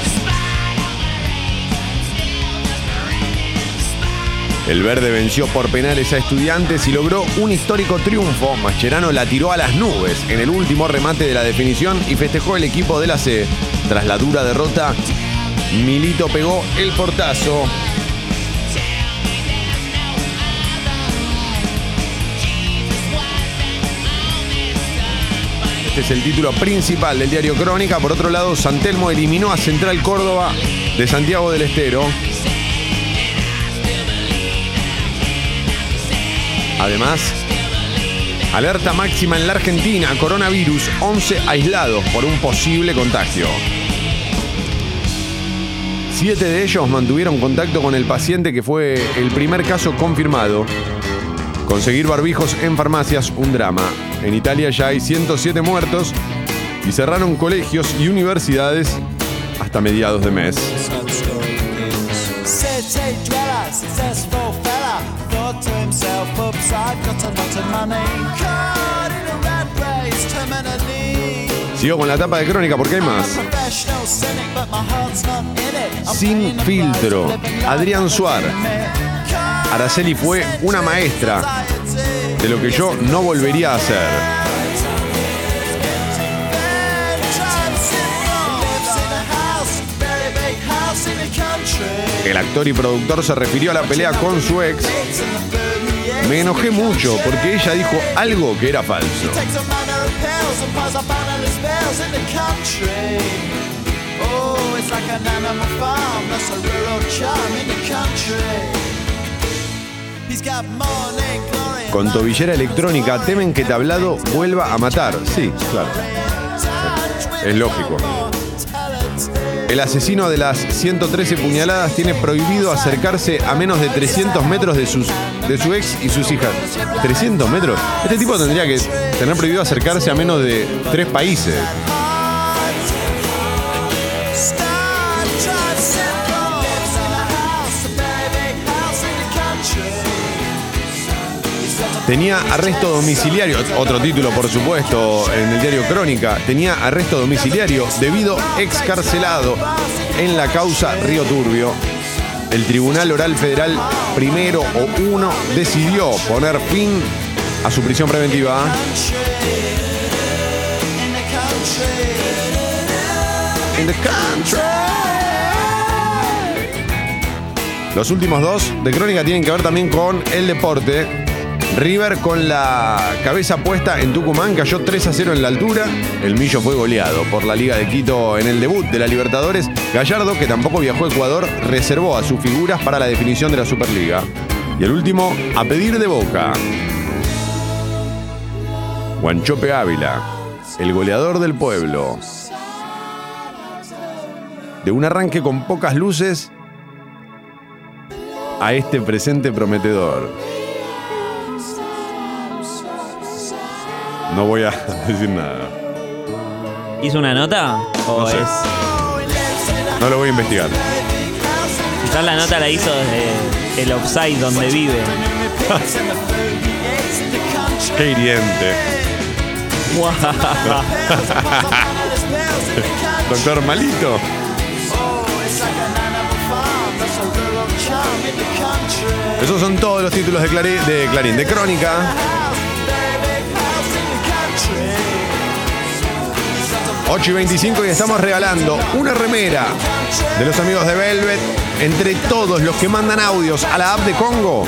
El verde venció por penales a estudiantes y logró un histórico triunfo. Mascherano la tiró a las nubes en el último remate de la definición y festejó el equipo de la C. Tras la dura derrota, Milito pegó el portazo. Este es el título principal del diario Crónica. Por otro lado, Santelmo eliminó a Central Córdoba de Santiago del Estero. Además, alerta máxima en la Argentina, coronavirus, 11 aislados por un posible contagio. Siete de ellos mantuvieron contacto con el paciente que fue el primer caso confirmado. Conseguir barbijos en farmacias, un drama. En Italia ya hay 107 muertos y cerraron colegios y universidades hasta mediados de mes. Sigo con la tapa de crónica porque hay más. Sin filtro. Adrián Suar. Araceli fue una maestra de lo que yo no volvería a hacer. El actor y productor se refirió a la pelea con su ex. Me enojé mucho porque ella dijo algo que era falso. Con tobillera electrónica temen que Tablado vuelva a matar. Sí, claro. Es lógico. El asesino de las 113 puñaladas tiene prohibido acercarse a menos de 300 metros de, sus, de su ex y sus hijas. ¿300 metros? Este tipo tendría que tener prohibido acercarse a menos de tres países. Tenía arresto domiciliario, otro título por supuesto en el diario Crónica, tenía arresto domiciliario debido excarcelado en la causa Río Turbio. El Tribunal Oral Federal primero o uno decidió poner fin a su prisión preventiva. Los últimos dos de Crónica tienen que ver también con el deporte. River con la cabeza puesta en Tucumán cayó 3 a 0 en la altura. El Millo fue goleado por la Liga de Quito en el debut de la Libertadores. Gallardo, que tampoco viajó a Ecuador, reservó a sus figuras para la definición de la Superliga. Y el último, a pedir de boca. Guanchope Ávila, el goleador del pueblo. De un arranque con pocas luces a este presente prometedor. No voy a decir nada. ¿Hizo una nota? ¿O No sé. es.? No lo voy a investigar. Quizás la nota la hizo desde el offside donde vive. Qué hiriente. Doctor Malito. Esos son todos los títulos de Clarín, de Crónica. Ocho y 25 y estamos regalando una remera de los amigos de Velvet entre todos los que mandan audios a la app de Congo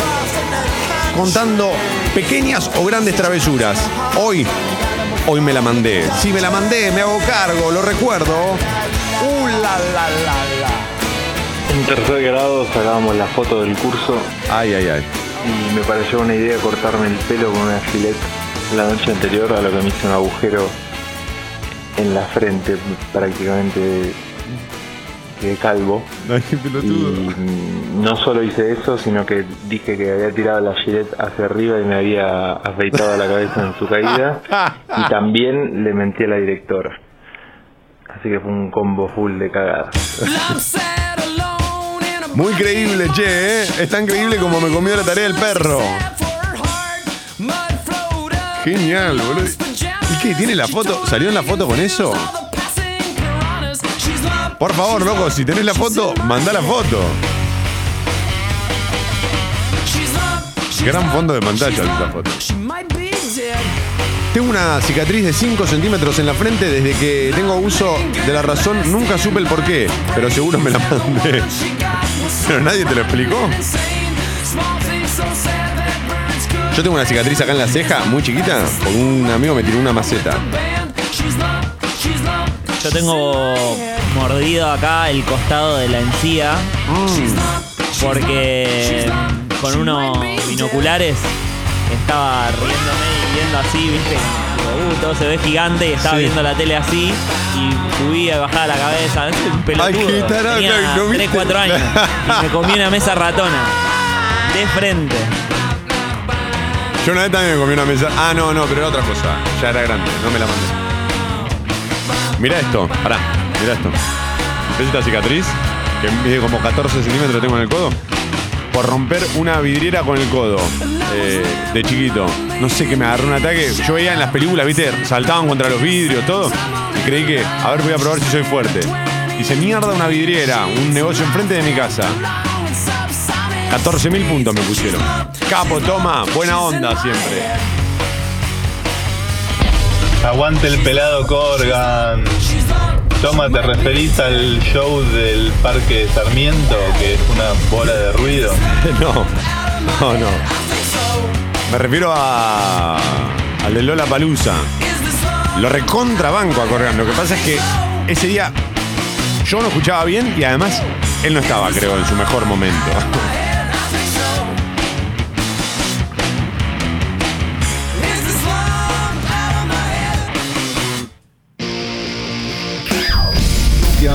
contando pequeñas o grandes travesuras. Hoy, hoy me la mandé. Si me la mandé, me hago cargo, lo recuerdo. Uh, la, la, la, la. En tercer grado sacábamos la foto del curso. Ay, ay, ay. Y me pareció una idea cortarme el pelo con una gilet la noche anterior, a lo que me hice un agujero en la frente, prácticamente de calvo. y mm, no solo hice eso, sino que dije que había tirado la gilet hacia arriba y me había afeitado la cabeza en su caída. Y también le mentí a la directora. Así que fue un combo full de cagadas. Muy creíble, che, ¿eh? Es tan creíble como me comió la tarea el perro. Genial, boludo. ¿Y qué? ¿Tiene la foto? ¿Salió en la foto con eso? Por favor, loco, si tenés la foto, mandá la foto. Gran fondo de pantalla esa foto. Tengo una cicatriz de 5 centímetros en la frente desde que tengo uso de la razón. Nunca supe el por qué, pero seguro me la mandé. Pero nadie te lo explicó. Yo tengo una cicatriz acá en la ceja, muy chiquita, porque un amigo me tiró una maceta. Yo tengo mordido acá el costado de la encía. Porque con unos binoculares estaba riéndome y viendo así, viste, Digo, uh, todo se ve gigante y estaba Sí. viendo la tele así y subía y bajaba la cabeza. Es un pelotudo. Ay, Tenía ¿no 3, viste? 4 años y me comí una mesa ratona. De frente. Yo una vez también me comí una mesa. Ah, no, no, pero era otra cosa. Ya era grande, no me la mandé. Mira esto, pará, mira esto. ¿Ves cicatriz? Que mide como 14 centímetros tengo en el codo. Por romper una vidriera con el codo. eh, de chiquito. No sé que me agarró un ataque. Yo veía en las películas, viste, saltaban contra los vidrios, todo. Y creí que, a ver, voy a probar si soy fuerte. Hice mierda una vidriera, un negocio enfrente de mi casa. 14 mil puntos me pusieron. Capo, toma, buena onda siempre. Aguante el pelado Corgan. Toma, ¿te referís al show del Parque de Sarmiento, que es una bola de ruido? No, no, no. Me refiero a. al de Lola Palusa. Lo recontrabanco a Corgan. Lo que pasa es que ese día yo no escuchaba bien y además él no estaba, creo, en su mejor momento.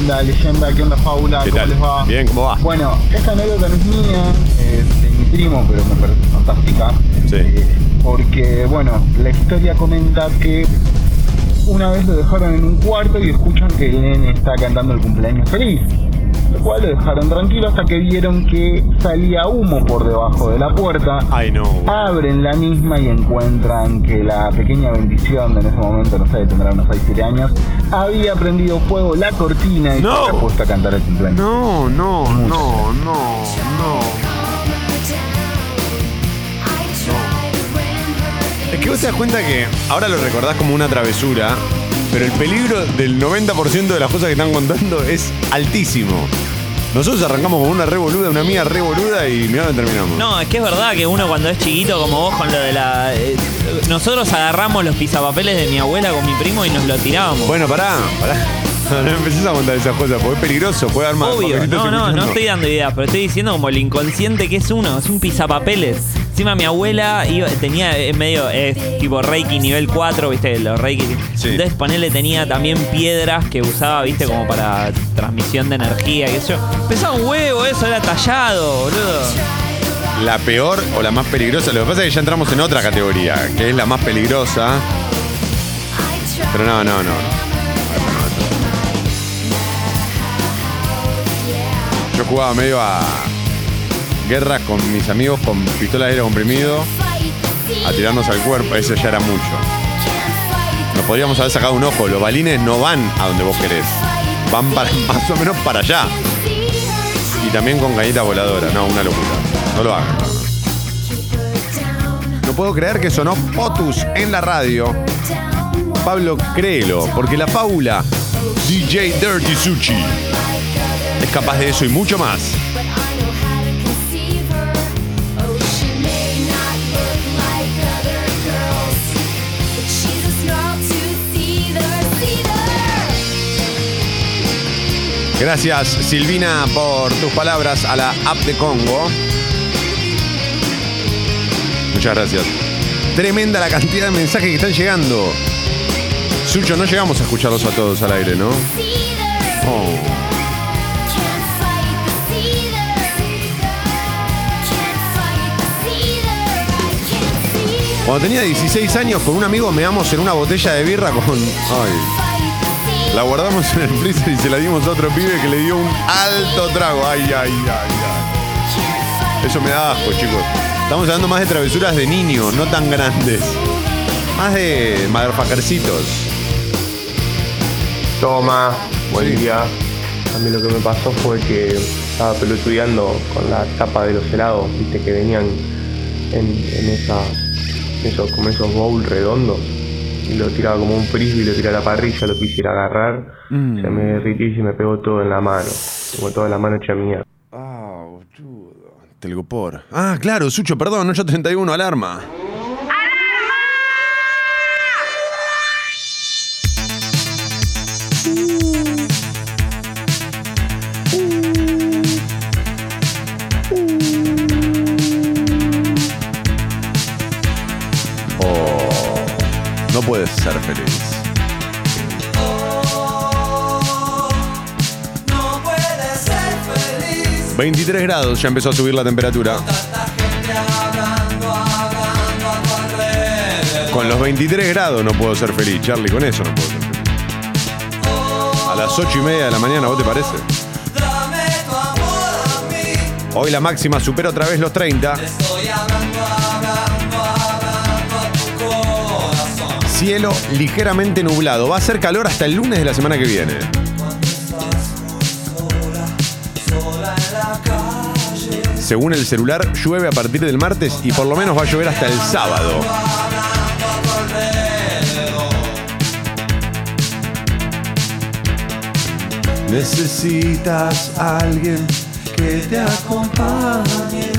onda, leyenda? ¿Qué onda, fábula? ¿Qué ¿Cómo tal? les va? Bien, ¿cómo va? Bueno, esta anécdota no es mía, es de mi primo, pero me parece fantástica. Eh, porque, bueno, la historia comenta que una vez lo dejaron en un cuarto y escuchan que el nene está cantando el cumpleaños feliz. Lo cual lo dejaron tranquilo hasta que vieron que salía humo por debajo de la puerta. Ay, no. Abren la misma y encuentran que la pequeña bendición de en ese momento, no sé, tendrá unos 6-7 años, había prendido fuego la cortina y se había puesto a cantar el cumpleaños. No, no, no, no, no. Es que vos te das cuenta que ahora lo recordás como una travesura, pero el peligro del 90% de las cosas que están contando es altísimo. Nosotros arrancamos con una re boluda, una mía re boluda y mirá dónde terminamos. No, es que es verdad que uno cuando es chiquito, como vos con lo de la. eh, nosotros agarramos los pisapapeles de mi abuela con mi primo y nos lo tirábamos. Bueno, pará, pará. No, empecés a contar esas cosas, porque es peligroso, puede dar más Obvio, papelitos no, no, no escuchando. estoy dando ideas, pero estoy diciendo como el inconsciente que es uno, es un pisapapeles. Encima mi abuela iba- tenía eh, medio, es tipo Reiki nivel 4, viste, los Reiki. Entonces ponele tenía también piedras que usaba, viste, como para transmisión de energía, qué sé yo. Pesaba un huevo eso, era tallado, boludo. La peor o la más peligrosa, lo que pasa es que ya entramos en otra categoría, que es la más peligrosa. Pero no, no, no. Yo jugaba medio a guerras con mis amigos con pistolas de aire comprimido a tirarnos al cuerpo, eso ya era mucho. Nos podríamos haber sacado un ojo. Los balines no van a donde vos querés. Van más o menos para allá. Y también con cañita voladora. No, una locura. No lo hagan. No puedo creer que sonó Potus en la radio. Pablo, créelo, porque la fábula DJ Dirty Sushi es capaz de eso y mucho más. Gracias Silvina por tus palabras a la app de Congo. Muchas gracias. Tremenda la cantidad de mensajes que están llegando. Sucho, no llegamos a escucharlos a todos al aire, ¿no? Oh. Cuando tenía 16 años, con un amigo meamos en una botella de birra con. Ay. La guardamos en el freezer y se la dimos a otro pibe que le dio un alto trago. Ay, ay, ay, ay. Eso me da asco, chicos. Estamos hablando más de travesuras de niños, no tan grandes. Más de motherfuckercitos. Toma, buen día. A mí lo que me pasó fue que estaba pelotudeando con la tapa de los helados, viste que venían en, en esa, esos, como esos bowls redondos. Y lo tiraba como un frisbee, lo tiraba a la parrilla, lo quisiera agarrar. Mm. Se me derrití y se me pegó todo en la mano. Como toda la mano hecha mía. Telgopor. Ah, claro, Sucho, perdón, 831, alarma. Ser feliz. No puedes ser feliz. 23 grados, ya empezó a subir la temperatura. Con los 23 grados no puedo ser feliz, Charlie, con eso no puedo ser feliz. A las 8 y media de la mañana, ¿vos te parece? Hoy la máxima supera otra vez los 30. Cielo ligeramente nublado. Va a ser calor hasta el lunes de la semana que viene. Según el celular, llueve a partir del martes y por lo menos va a llover hasta el sábado. Necesitas alguien que te acompañe.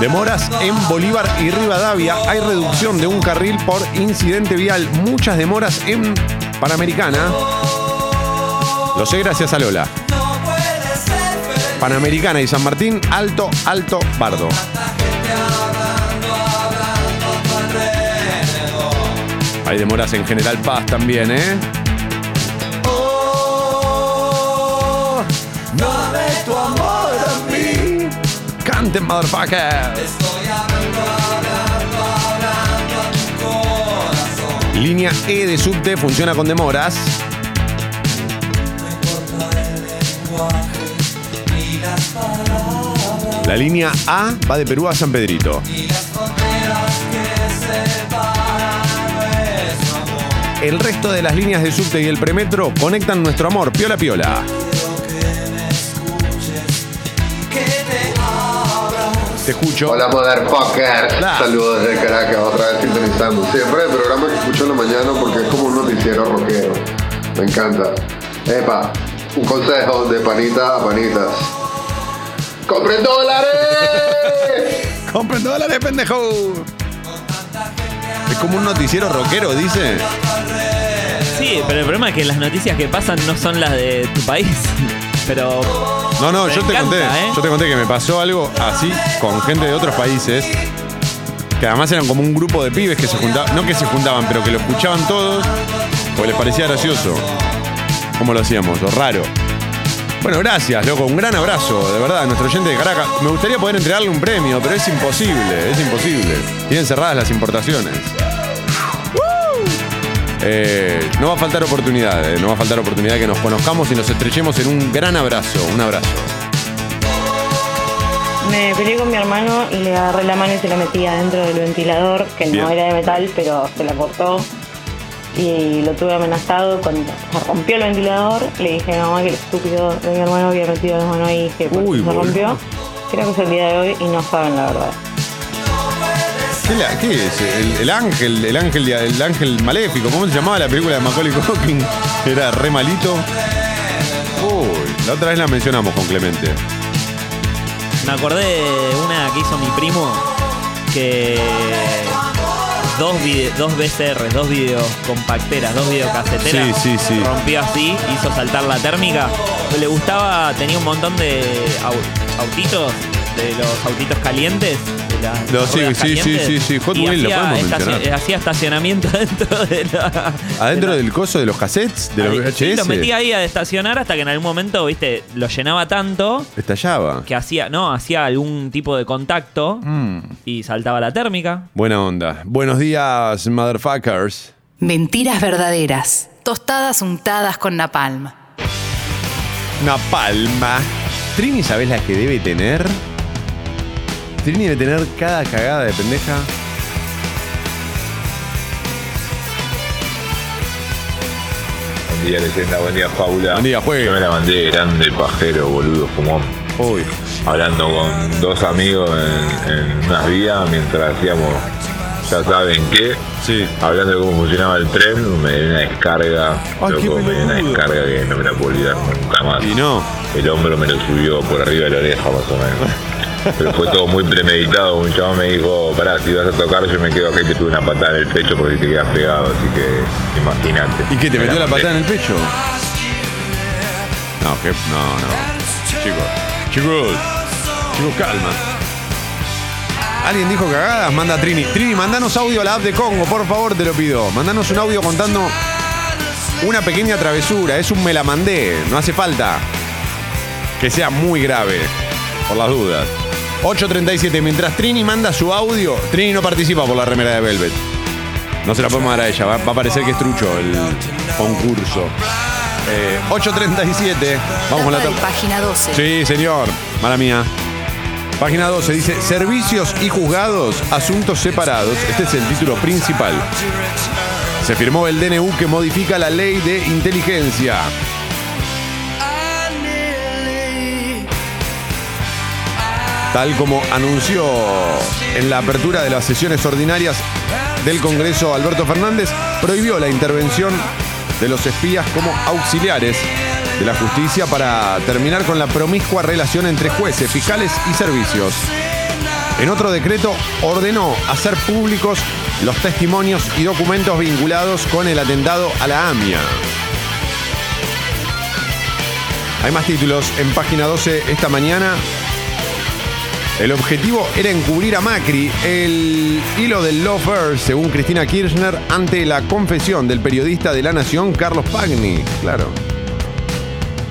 Demoras en Bolívar y Rivadavia. Hay reducción de un carril por incidente vial. Muchas demoras en Panamericana. Lo sé gracias a Lola. Panamericana y San Martín, alto, alto, bardo. Hay demoras en General Paz también, ¿eh? Canten, motherfucker. Línea E de subte funciona con demoras. La línea A va de Perú a San Pedrito. El resto de las líneas de subte y el premetro conectan nuestro amor, piola piola. Te escucho. Hola, motherfucker. Saludos desde Caracas, otra vez sintonizando. Siempre el programa que escucho en la mañana porque es como un noticiero rockero. Me encanta. Epa, un consejo de panita a panitas. ¡Compren dólares! ¡Compren dólares, pendejo! Es como un noticiero rockero, dice. Sí, pero el problema es que las noticias que pasan no son las de tu país. Pero. No, no, yo te conté. ¿eh? Yo te conté que me pasó algo así con gente de otros países. Que además eran como un grupo de pibes que se juntaban. No que se juntaban, pero que lo escuchaban todos. Porque les parecía gracioso. ¿Cómo lo hacíamos? Lo raro. Bueno, gracias, loco. Un gran abrazo, de verdad, a nuestro oyente de Caracas. Me gustaría poder entregarle un premio, pero es imposible, es imposible. Tienen cerradas las importaciones. Eh, no va a faltar oportunidad, eh, no va a faltar oportunidad que nos conozcamos y nos estrechemos en un gran abrazo, un abrazo. Me peleé con mi hermano y le agarré la mano y se la metí adentro del ventilador, que Bien. no era de metal, pero se la cortó. Y lo tuve amenazado cuando se rompió el ventilador. Le dije a mamá que el estúpido de mi hermano había metido la mano ahí que Uy, eso se rompió. Creo que es el día de hoy y no saben la verdad. ¿Qué, qué es? El, el ángel, el ángel, el ángel maléfico. ¿Cómo se llamaba la película de Macaulay Culkin? Era re malito. Uy, la otra vez la mencionamos con Clemente. Me acordé de una que hizo mi primo que dos, vide- dos VCR, dos videos compacteras, dos videocaseteras. Sí, sí, sí. Rompió así, hizo saltar la térmica. Le gustaba, tenía un montón de au- autitos, de los autitos calientes. de las No, sí, sí, sí, calientes, sí, sí, Hot Wheels lo hacía podemos mencionar. Hacía estacionamiento dentro de la. Adentro del coso de los cassettes, de los VHS. sí, lo metía ahí a estacionar hasta que en algún momento, viste, lo llenaba tanto Estallaba. que hacía, no, hacía algún tipo de contacto Mm. y saltaba la térmica. Buena onda. Buenos días, motherfuckers. Mentiras verdaderas. Tostadas untadas con napalm. Una palma. Trini, ¿sabés la que debe tener? Trini debe tener cada cagada de pendeja. Buen día, leyenda, buen día, Paula. Buen día, juegue. Yo me la mandé grande, pajero, boludo, fumón. Uy. Hablando con dos amigos en, en unas vías mientras hacíamos, ya saben qué. Sí. Hablando de cómo funcionaba el tren, me dio una descarga. Loco, me dio una descarga que no me la puedo olvidar nunca más. Y no. El hombro me lo subió por arriba de la oreja, más o menos. Pero fue todo muy premeditado. Un chabón me dijo, pará, si vas a tocar, yo me quedo acá y te tuve una patada en el pecho porque te quedas pegado. Así que imagínate. ¿Y qué? ¿Te Me metió la patada en el pecho? No, que. No, no. Chicos. Chicos. Chicos, calma. ¿Alguien dijo cagadas? Manda Trini. Trini, mandanos audio a la app de Congo, por favor, te lo pido. Mandanos un audio contando una pequeña travesura. Es un me la mandé. No hace falta que sea muy grave. Por las dudas. 8.37. Mientras Trini manda su audio, Trini no participa por la remera de Velvet. No se la podemos dar a ella. Va, va a parecer que es trucho el concurso. Eh, 8.37. Vamos con la página 12. Sí, señor. Mala mía. Página 12 dice Servicios y juzgados, asuntos separados. Este es el título principal. Se firmó el DNU que modifica la ley de inteligencia. Tal como anunció en la apertura de las sesiones ordinarias del Congreso Alberto Fernández, prohibió la intervención de los espías como auxiliares de la justicia para terminar con la promiscua relación entre jueces, fiscales y servicios. En otro decreto ordenó hacer públicos los testimonios y documentos vinculados con el atentado a la AMIA. Hay más títulos en página 12 esta mañana. El objetivo era encubrir a Macri. El hilo del lawfare, según Cristina Kirchner, ante la confesión del periodista de La Nación, Carlos Pagni. Claro.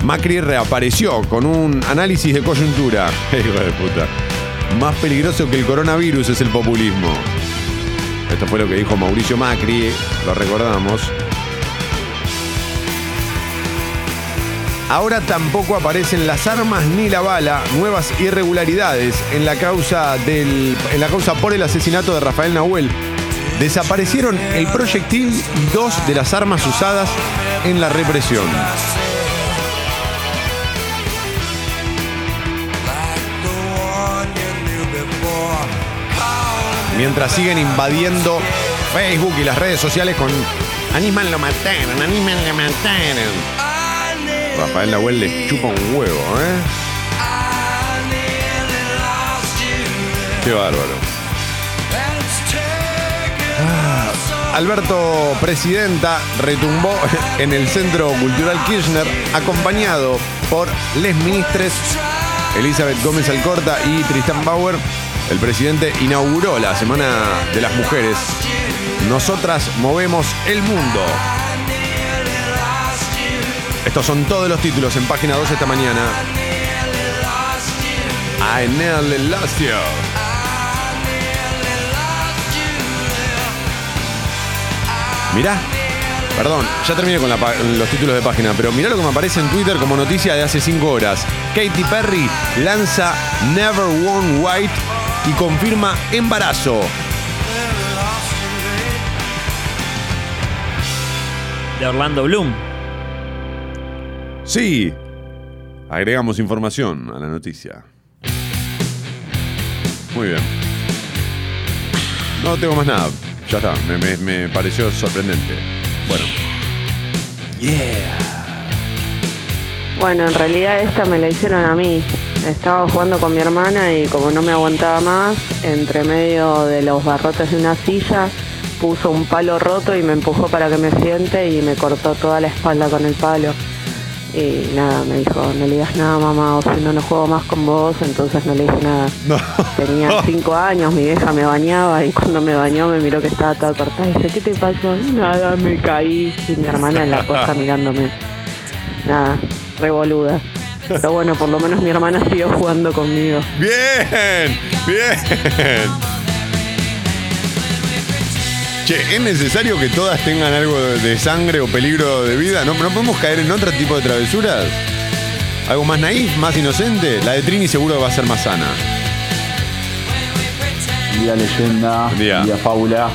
Macri reapareció con un análisis de coyuntura. Más peligroso que el coronavirus es el populismo. Esto fue lo que dijo Mauricio Macri, lo recordamos. Ahora tampoco aparecen las armas ni la bala, nuevas irregularidades en la causa del en la causa por el asesinato de Rafael Nahuel. Desaparecieron el proyectil y dos de las armas usadas en la represión. Mientras siguen invadiendo Facebook y las redes sociales con Anisman lo mataron, Anisman lo mataron. Rafael Nahuel les chupa un huevo, ¿eh? Qué bárbaro. Ah, Alberto Presidenta retumbó en el Centro Cultural Kirchner, acompañado por les ministres Elizabeth Gómez Alcorta y Tristan Bauer. El presidente inauguró la Semana de las Mujeres. Nosotras movemos el mundo. Estos son todos los títulos en página 2 esta mañana. I nearly lost you. Mirá. Perdón, ya terminé con los títulos de página, pero mirá lo que me aparece en Twitter como noticia de hace 5 horas. Katy Perry lanza Never Worn White y confirma embarazo. De Orlando Bloom. Sí. Agregamos información a la noticia. Muy bien. No tengo más nada. Ya está. Me, pareció sorprendente. Bueno. Yeah. Bueno, en realidad esta me la hicieron a mí. Estaba jugando con mi hermana y como no me aguantaba más, entre medio de los barrotes de una silla, puso un palo roto y me empujó para que me siente y me cortó toda la espalda con el palo. Y nada, me dijo, no le digas nada mamá, o si no, no juego más con vos, entonces no le dije nada. Tenía cinco años, mi vieja me bañaba y cuando me bañó me miró que estaba toda cortada y dice, ¿qué te pasó? Nada, me caí. Y mi hermana en la costa mirándome. Nada, revoluda. Pero bueno, por lo menos mi hermana siguió jugando conmigo. Bien, bien. Che, ¿es necesario que todas tengan algo de sangre o peligro de vida? ¿No, ¿No podemos caer en otro tipo de travesuras? ¿Algo más naif, más inocente? La de Trini seguro va a ser más sana. Día leyenda, día, fábula.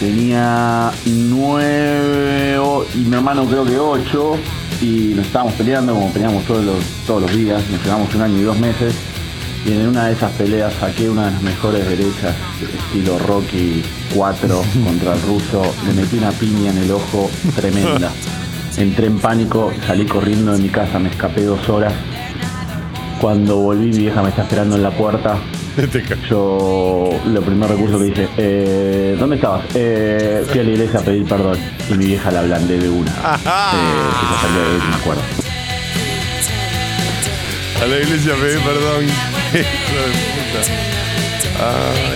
Tenía nueve y mi hermano creo que ocho y nos estábamos peleando como peleamos todos los, todos los días, nos llevamos un año y dos meses y en una de esas peleas saqué una de las mejores derechas estilo Rocky 4 contra el ruso, le metí una piña en el ojo tremenda. Entré en pánico, salí corriendo de mi casa, me escapé dos horas. Cuando volví mi vieja me está esperando en la puerta. Yo lo primer recurso que hice, eh, ¿dónde estabas? Eh, fui a la iglesia a pedir perdón y mi vieja la ablandé de una. Eh, de me acuerdo. A la iglesia pedí perdón. Ay,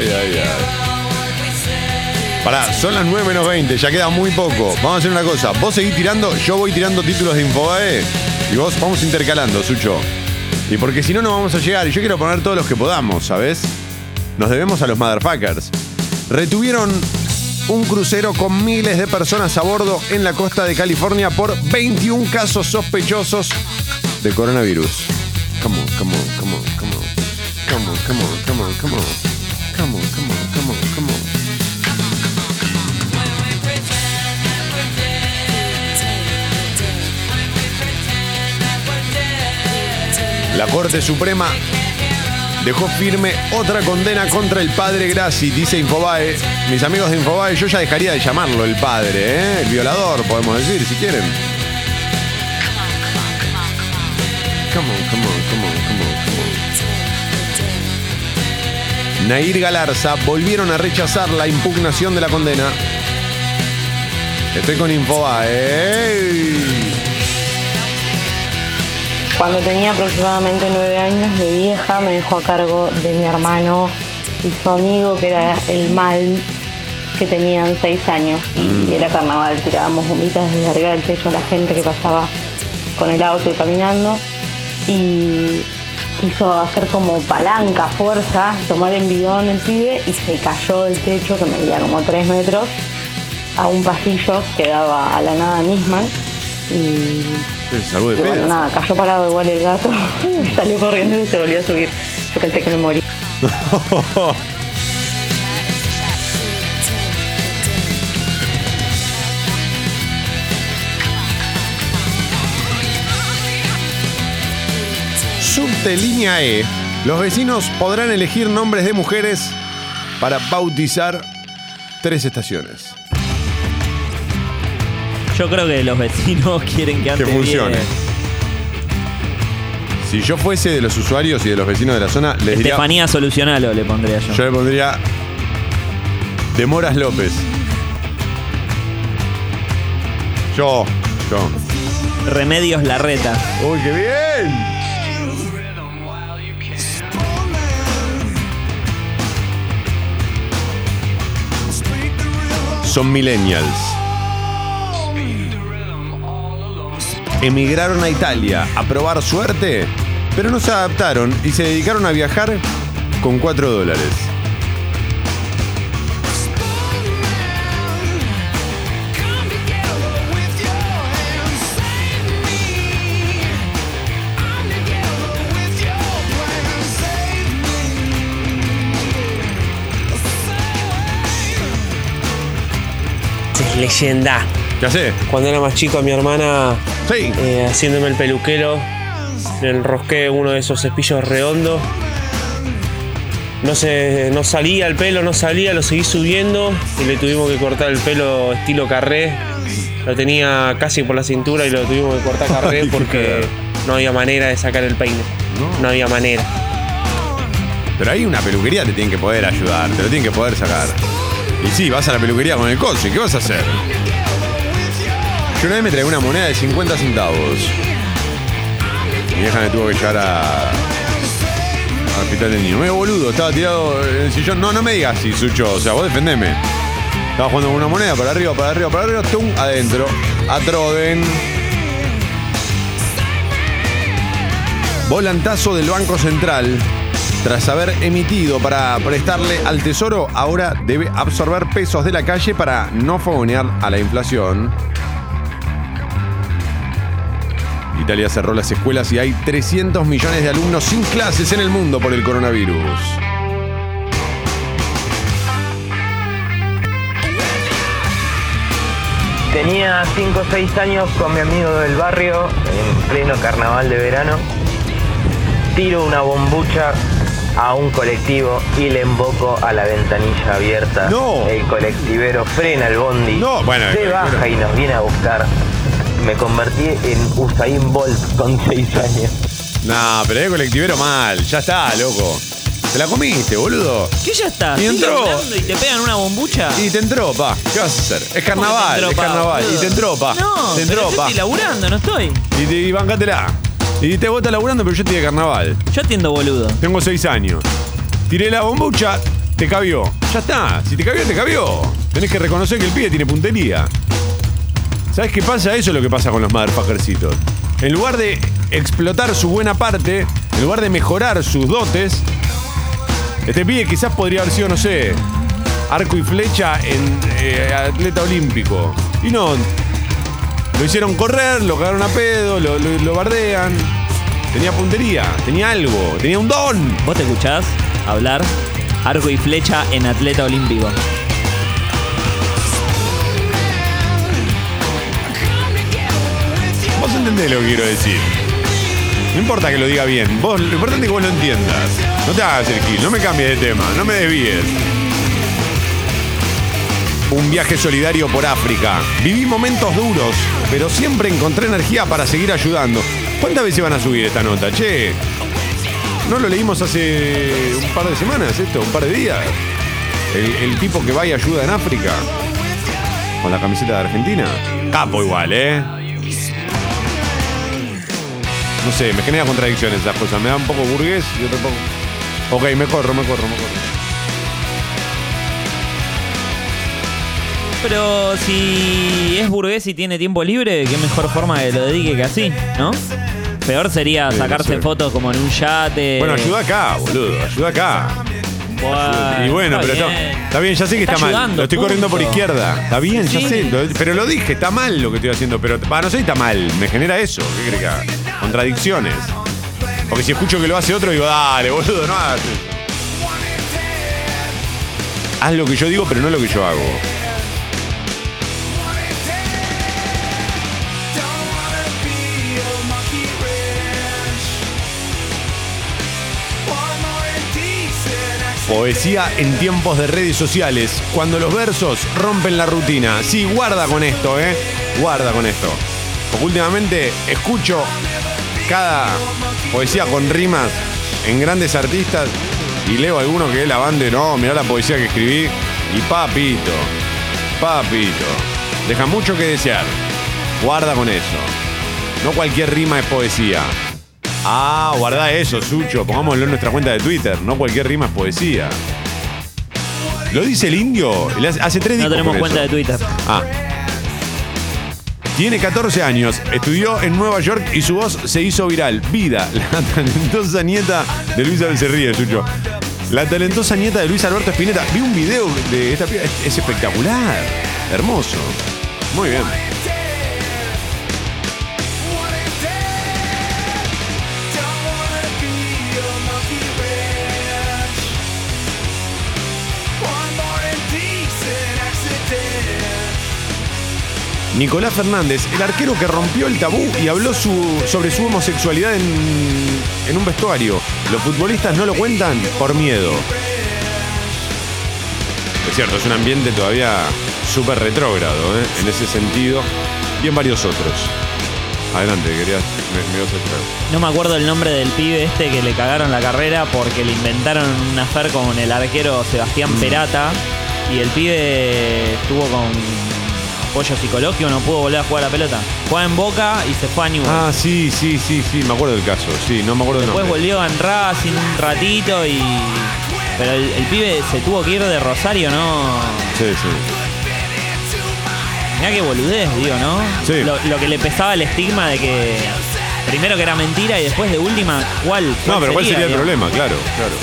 ay, ay. Pará, son las 9 menos 20, ya queda muy poco. Vamos a hacer una cosa. Vos seguís tirando, yo voy tirando títulos de Infobae y vos vamos intercalando, Sucho. Y porque si no, no vamos a llegar. Y yo quiero poner todos los que podamos, ¿sabes? Nos debemos a los motherfuckers. Retuvieron un crucero con miles de personas a bordo en la costa de California por 21 casos sospechosos de coronavirus. Come on, come on, come on, come on. Come on, come on, come on, come on. Come on, come on, come on, come on. La Corte Suprema dejó firme otra condena contra el padre Grassi, dice Infobae. Mis amigos de Infobae, yo ya dejaría de llamarlo el padre, ¿eh? el violador, podemos decir, si quieren. Come on, come on, come on, come on, come on. Nair Galarza volvieron a rechazar la impugnación de la condena. Estoy con Infobae. ¿eh? Cuando tenía aproximadamente nueve años, mi vieja me dejó a cargo de mi hermano y su amigo, que era el mal, que tenían seis años. Y era carnaval, tirábamos gomitas desde arriba del techo a la gente que pasaba con el auto y caminando. Y quiso hacer como palanca, fuerza, tomar el bidón el pibe y se cayó del techo, que medía como tres metros, a un pasillo que daba a la nada misma. Y salvó de y bueno, nada, cayó parado igual el gato, salió corriendo y se volvió a subir. Yo pensé que me morí. Línea E. Los vecinos podrán elegir nombres de mujeres para bautizar tres estaciones. Yo creo que los vecinos quieren que ande Que funcione. Si yo fuese de los usuarios y de los vecinos de la zona, les diría. Estefanía Solucionalo le pondría yo. Yo le pondría. Demoras López. Yo. Yo. Remedios Larreta. ¡Uy, qué bien! Son millennials. Emigraron a Italia a probar suerte, pero no se adaptaron y se dedicaron a viajar con 4 dólares. Leyenda. ¿Qué hace? Cuando era más chico, mi hermana, eh, haciéndome el peluquero, le enrosqué uno de esos cepillos redondos. No, se, no salía el pelo, no salía, lo seguí subiendo y le tuvimos que cortar el pelo estilo carré. Lo tenía casi por la cintura y lo tuvimos que cortar carré porque no había manera de sacar el peine. No, había manera. Pero ahí una peluquería te tiene que poder ayudar, te lo tienen que poder sacar. Y sí, vas a la peluquería con el coche, ¿qué vas a hacer? Yo una vez me traí una moneda de 50 centavos. Mi vieja me tuvo que llevar a. al hospital del niño. Medio boludo, estaba tirado en el sillón. No, no me digas así, Sucho. O sea, vos defendeme. Estaba jugando con una moneda para arriba, para arriba, para arriba, tum, adentro. A Troden. Volantazo del Banco Central. Tras haber emitido para prestarle al Tesoro, ahora debe absorber pesos de la calle para no fogonear a la inflación. Italia cerró las escuelas y hay 300 millones de alumnos sin clases en el mundo por el coronavirus. Tenía 5 o 6 años con mi amigo del barrio, en pleno carnaval de verano. Tiro una bombucha a un colectivo y le emboco a la ventanilla abierta. El colectivero frena el bondi, bueno, el se baja y nos viene a buscar. Me convertí en Usain Bolt con 6 años. No, pero es colectivero mal. Ya está, loco. Te la comiste, boludo. ¿Qué ya está? Y ¿Estoy entró. y te pegan una bombucha? Y te entró, pa. ¿Qué vas a hacer? Es carnaval, ¿Cómo que es te entró, pa, carnaval. Y te entró, pa. No, te pero entró, yo pa. estoy laburando, no estoy. Y, te, y bancátela. Y te vos estás laburando, pero yo estoy de carnaval. Yo atiendo boludo. Tengo seis años. Tiré la bombucha, te cabió. Ya está. Si te cabió, te cabió. Tenés que reconocer que el pibe tiene puntería. ¿Sabes qué pasa? Eso es lo que pasa con los motherfuckercitos. En lugar de explotar su buena parte, en lugar de mejorar sus dotes, este pibe quizás podría haber sido, no sé, arco y flecha en eh, atleta olímpico. Y no. Lo hicieron correr, lo cagaron a pedo, lo, lo- lo bardean. Tenía puntería, tenía algo, tenía un don. ¿Vos te escuchás hablar arco y flecha en atleta olímpico? Vos entendés lo que quiero decir. No importa que lo diga bien, vos, lo importante es que vos lo entiendas. No te hagas el gil, no me cambies de tema, no me desvíes. Un viaje solidario por África. Viví momentos duros, pero siempre encontré energía para seguir ayudando. ¿Cuántas veces van a subir esta nota? Che, ¿no lo leímos hace un par de semanas esto? ¿Un par de días? El, tipo que va y ayuda en África. Con la camiseta de Argentina. Capo igual, ¿eh? No sé, me genera contradicciones esas cosas. Me da un poco burgués y otro poco. Ok, me corro, me corro, me corro. Pero si es burgués y tiene tiempo libre, qué mejor forma que lo dedique que así, ¿no? Peor sería Sí, sacarse sí. fotos como en un yate. Bueno, ayuda acá, boludo, ayuda acá. Y bueno, está pero bien. está, bien, ya sé que está, Está mal. ayudando, Lo estoy corriendo por punto. izquierda. Está bien, ya sé. lo- pero lo dije, está mal lo que estoy haciendo. Pero va, no sé si está mal. Me genera eso. ¿Qué crees que haga? Contradicciones. Porque si escucho que lo hace otro, digo, dale, boludo, no hagas eso. Haz lo que yo digo, pero no lo que yo hago. Poesía en tiempos de redes sociales, cuando los versos rompen la rutina. Sí, guarda con esto, ¿eh? Guarda con esto. Porque últimamente escucho cada poesía con rimas en grandes artistas y leo alguno que es la banda no, mirá la poesía que escribí y papito, papito. Deja mucho que desear. Guarda con eso. No cualquier rima es poesía. Ah, guarda eso, Sucho. Pongámoslo en nuestra cuenta de Twitter. No cualquier rima es poesía. ¿Lo dice el indio? Hace- tres No discos tenemos cuenta de Twitter. Ah. Tiene 14 años, estudió en Nueva York y su voz se hizo viral. Vida, la talentosa nieta de Luis Alberto se ríe, Sucho. La talentosa nieta de Luis Alberto Spinetta. Vi un video de esta piba, es espectacular. Hermoso. Muy bien. Nicolás Fernández, el arquero que rompió el tabú y habló su- sobre su homosexualidad en, en un vestuario. Los futbolistas no lo cuentan por miedo. Es cierto, es un ambiente todavía súper retrógrado ¿eh? en ese sentido y en varios otros. Adelante, querías, me, me ibas a. No me acuerdo el nombre del pibe este que le cagaron la carrera porque le inventaron un affair con el arquero Sebastián Mm. Perata y el pibe estuvo con apoyo psicológico, no pudo volver a jugar a la pelota. Juega en Boca y se fue a Newell's. Ah, sí, sí, sí, sí, me acuerdo del caso. Sí, no me acuerdo del Después nombre. volvió en Racing un ratito y... Pero el, el pibe se tuvo que ir de Rosario, ¿no? Sí, sí. Mirá qué boludez, digo, ¿no? Sí. Lo, lo que le pesaba el estigma de que... Primero que era mentira y después de última, ¿cuál? No, pero ¿cuál sería el digamos? problema? Claro, claro.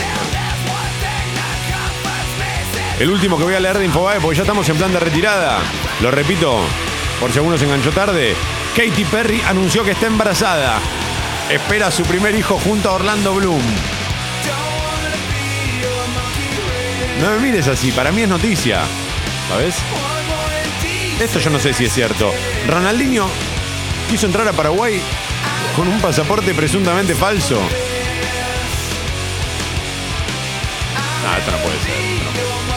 El último que voy a leer de Infobae, porque ya estamos en plan de retirada. Lo repito, por si alguno se enganchó tarde. Katy Perry anunció que está embarazada. Espera a su primer hijo junto a Orlando Bloom. No me mires así, para mí es noticia. ¿Sabes? Esto yo no sé si es cierto. Ronaldinho quiso entrar a Paraguay con un pasaporte presuntamente falso. Ah, esto no puede ser.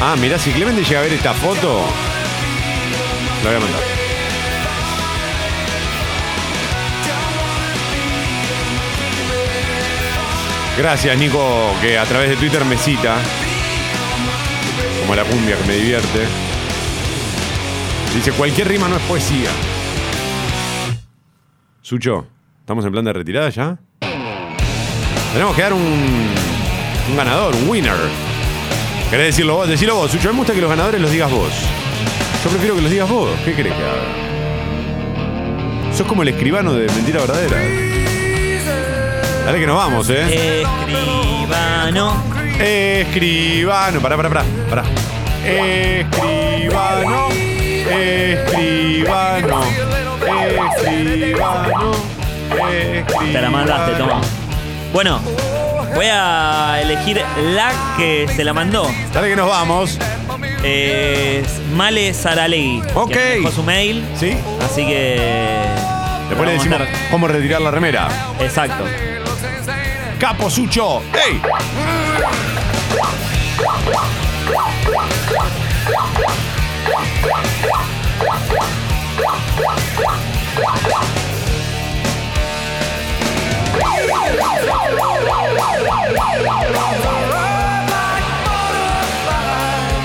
Ah, mirá, si Clemente llega a ver esta foto, lo voy a mandar. Gracias, Nico, que a través de Twitter me cita. Como la cumbia que me divierte. Dice, cualquier rima no es poesía. Sucho, ¿estamos en plan de retirada ya? Tenemos que dar un, un ganador, un winner. ¿Querés decirlo vos? Decilo vos, Sucho. A mí me gusta que los ganadores los digas vos. Yo prefiero que los digas vos. ¿Qué querés que haga? Sos como el escribano de Mentira Verdadera. Dale que nos vamos, ¿eh? Escribano. Escribano. Pará, pará, pará. pará. Escribano. Escribano. Escribano. Te la mandaste, toma. Bueno, voy a elegir la que se la mandó. Dale que nos vamos. Es Male Saralegui. Ok. que me dejó su mail. Sí. Así que. Después le vamos a decimos cómo retirar la remera. Exacto. Capo Sucho. ¡Ey!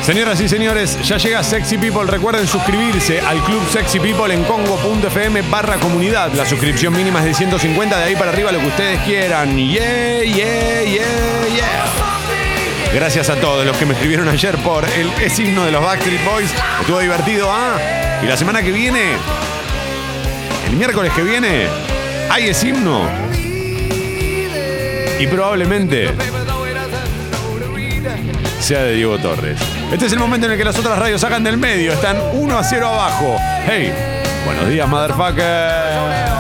Señoras y señores, ya llega Sexy People. Recuerden suscribirse al Club Sexy People en congo.fm barra comunidad. La suscripción mínima es de 150, de ahí para arriba lo que ustedes quieran. Yeah, yeah, yeah, yeah. Gracias a todos los que me escribieron ayer por el es himno de los Backstreet Boys. Estuvo divertido, ¿ah? Y la semana que viene, el miércoles que viene, hay es himno. Y probablemente de Diego Torres. Este es el momento en el que las otras radios sacan del medio. Están 1 a 0 abajo. Hey, buenos días, motherfucker.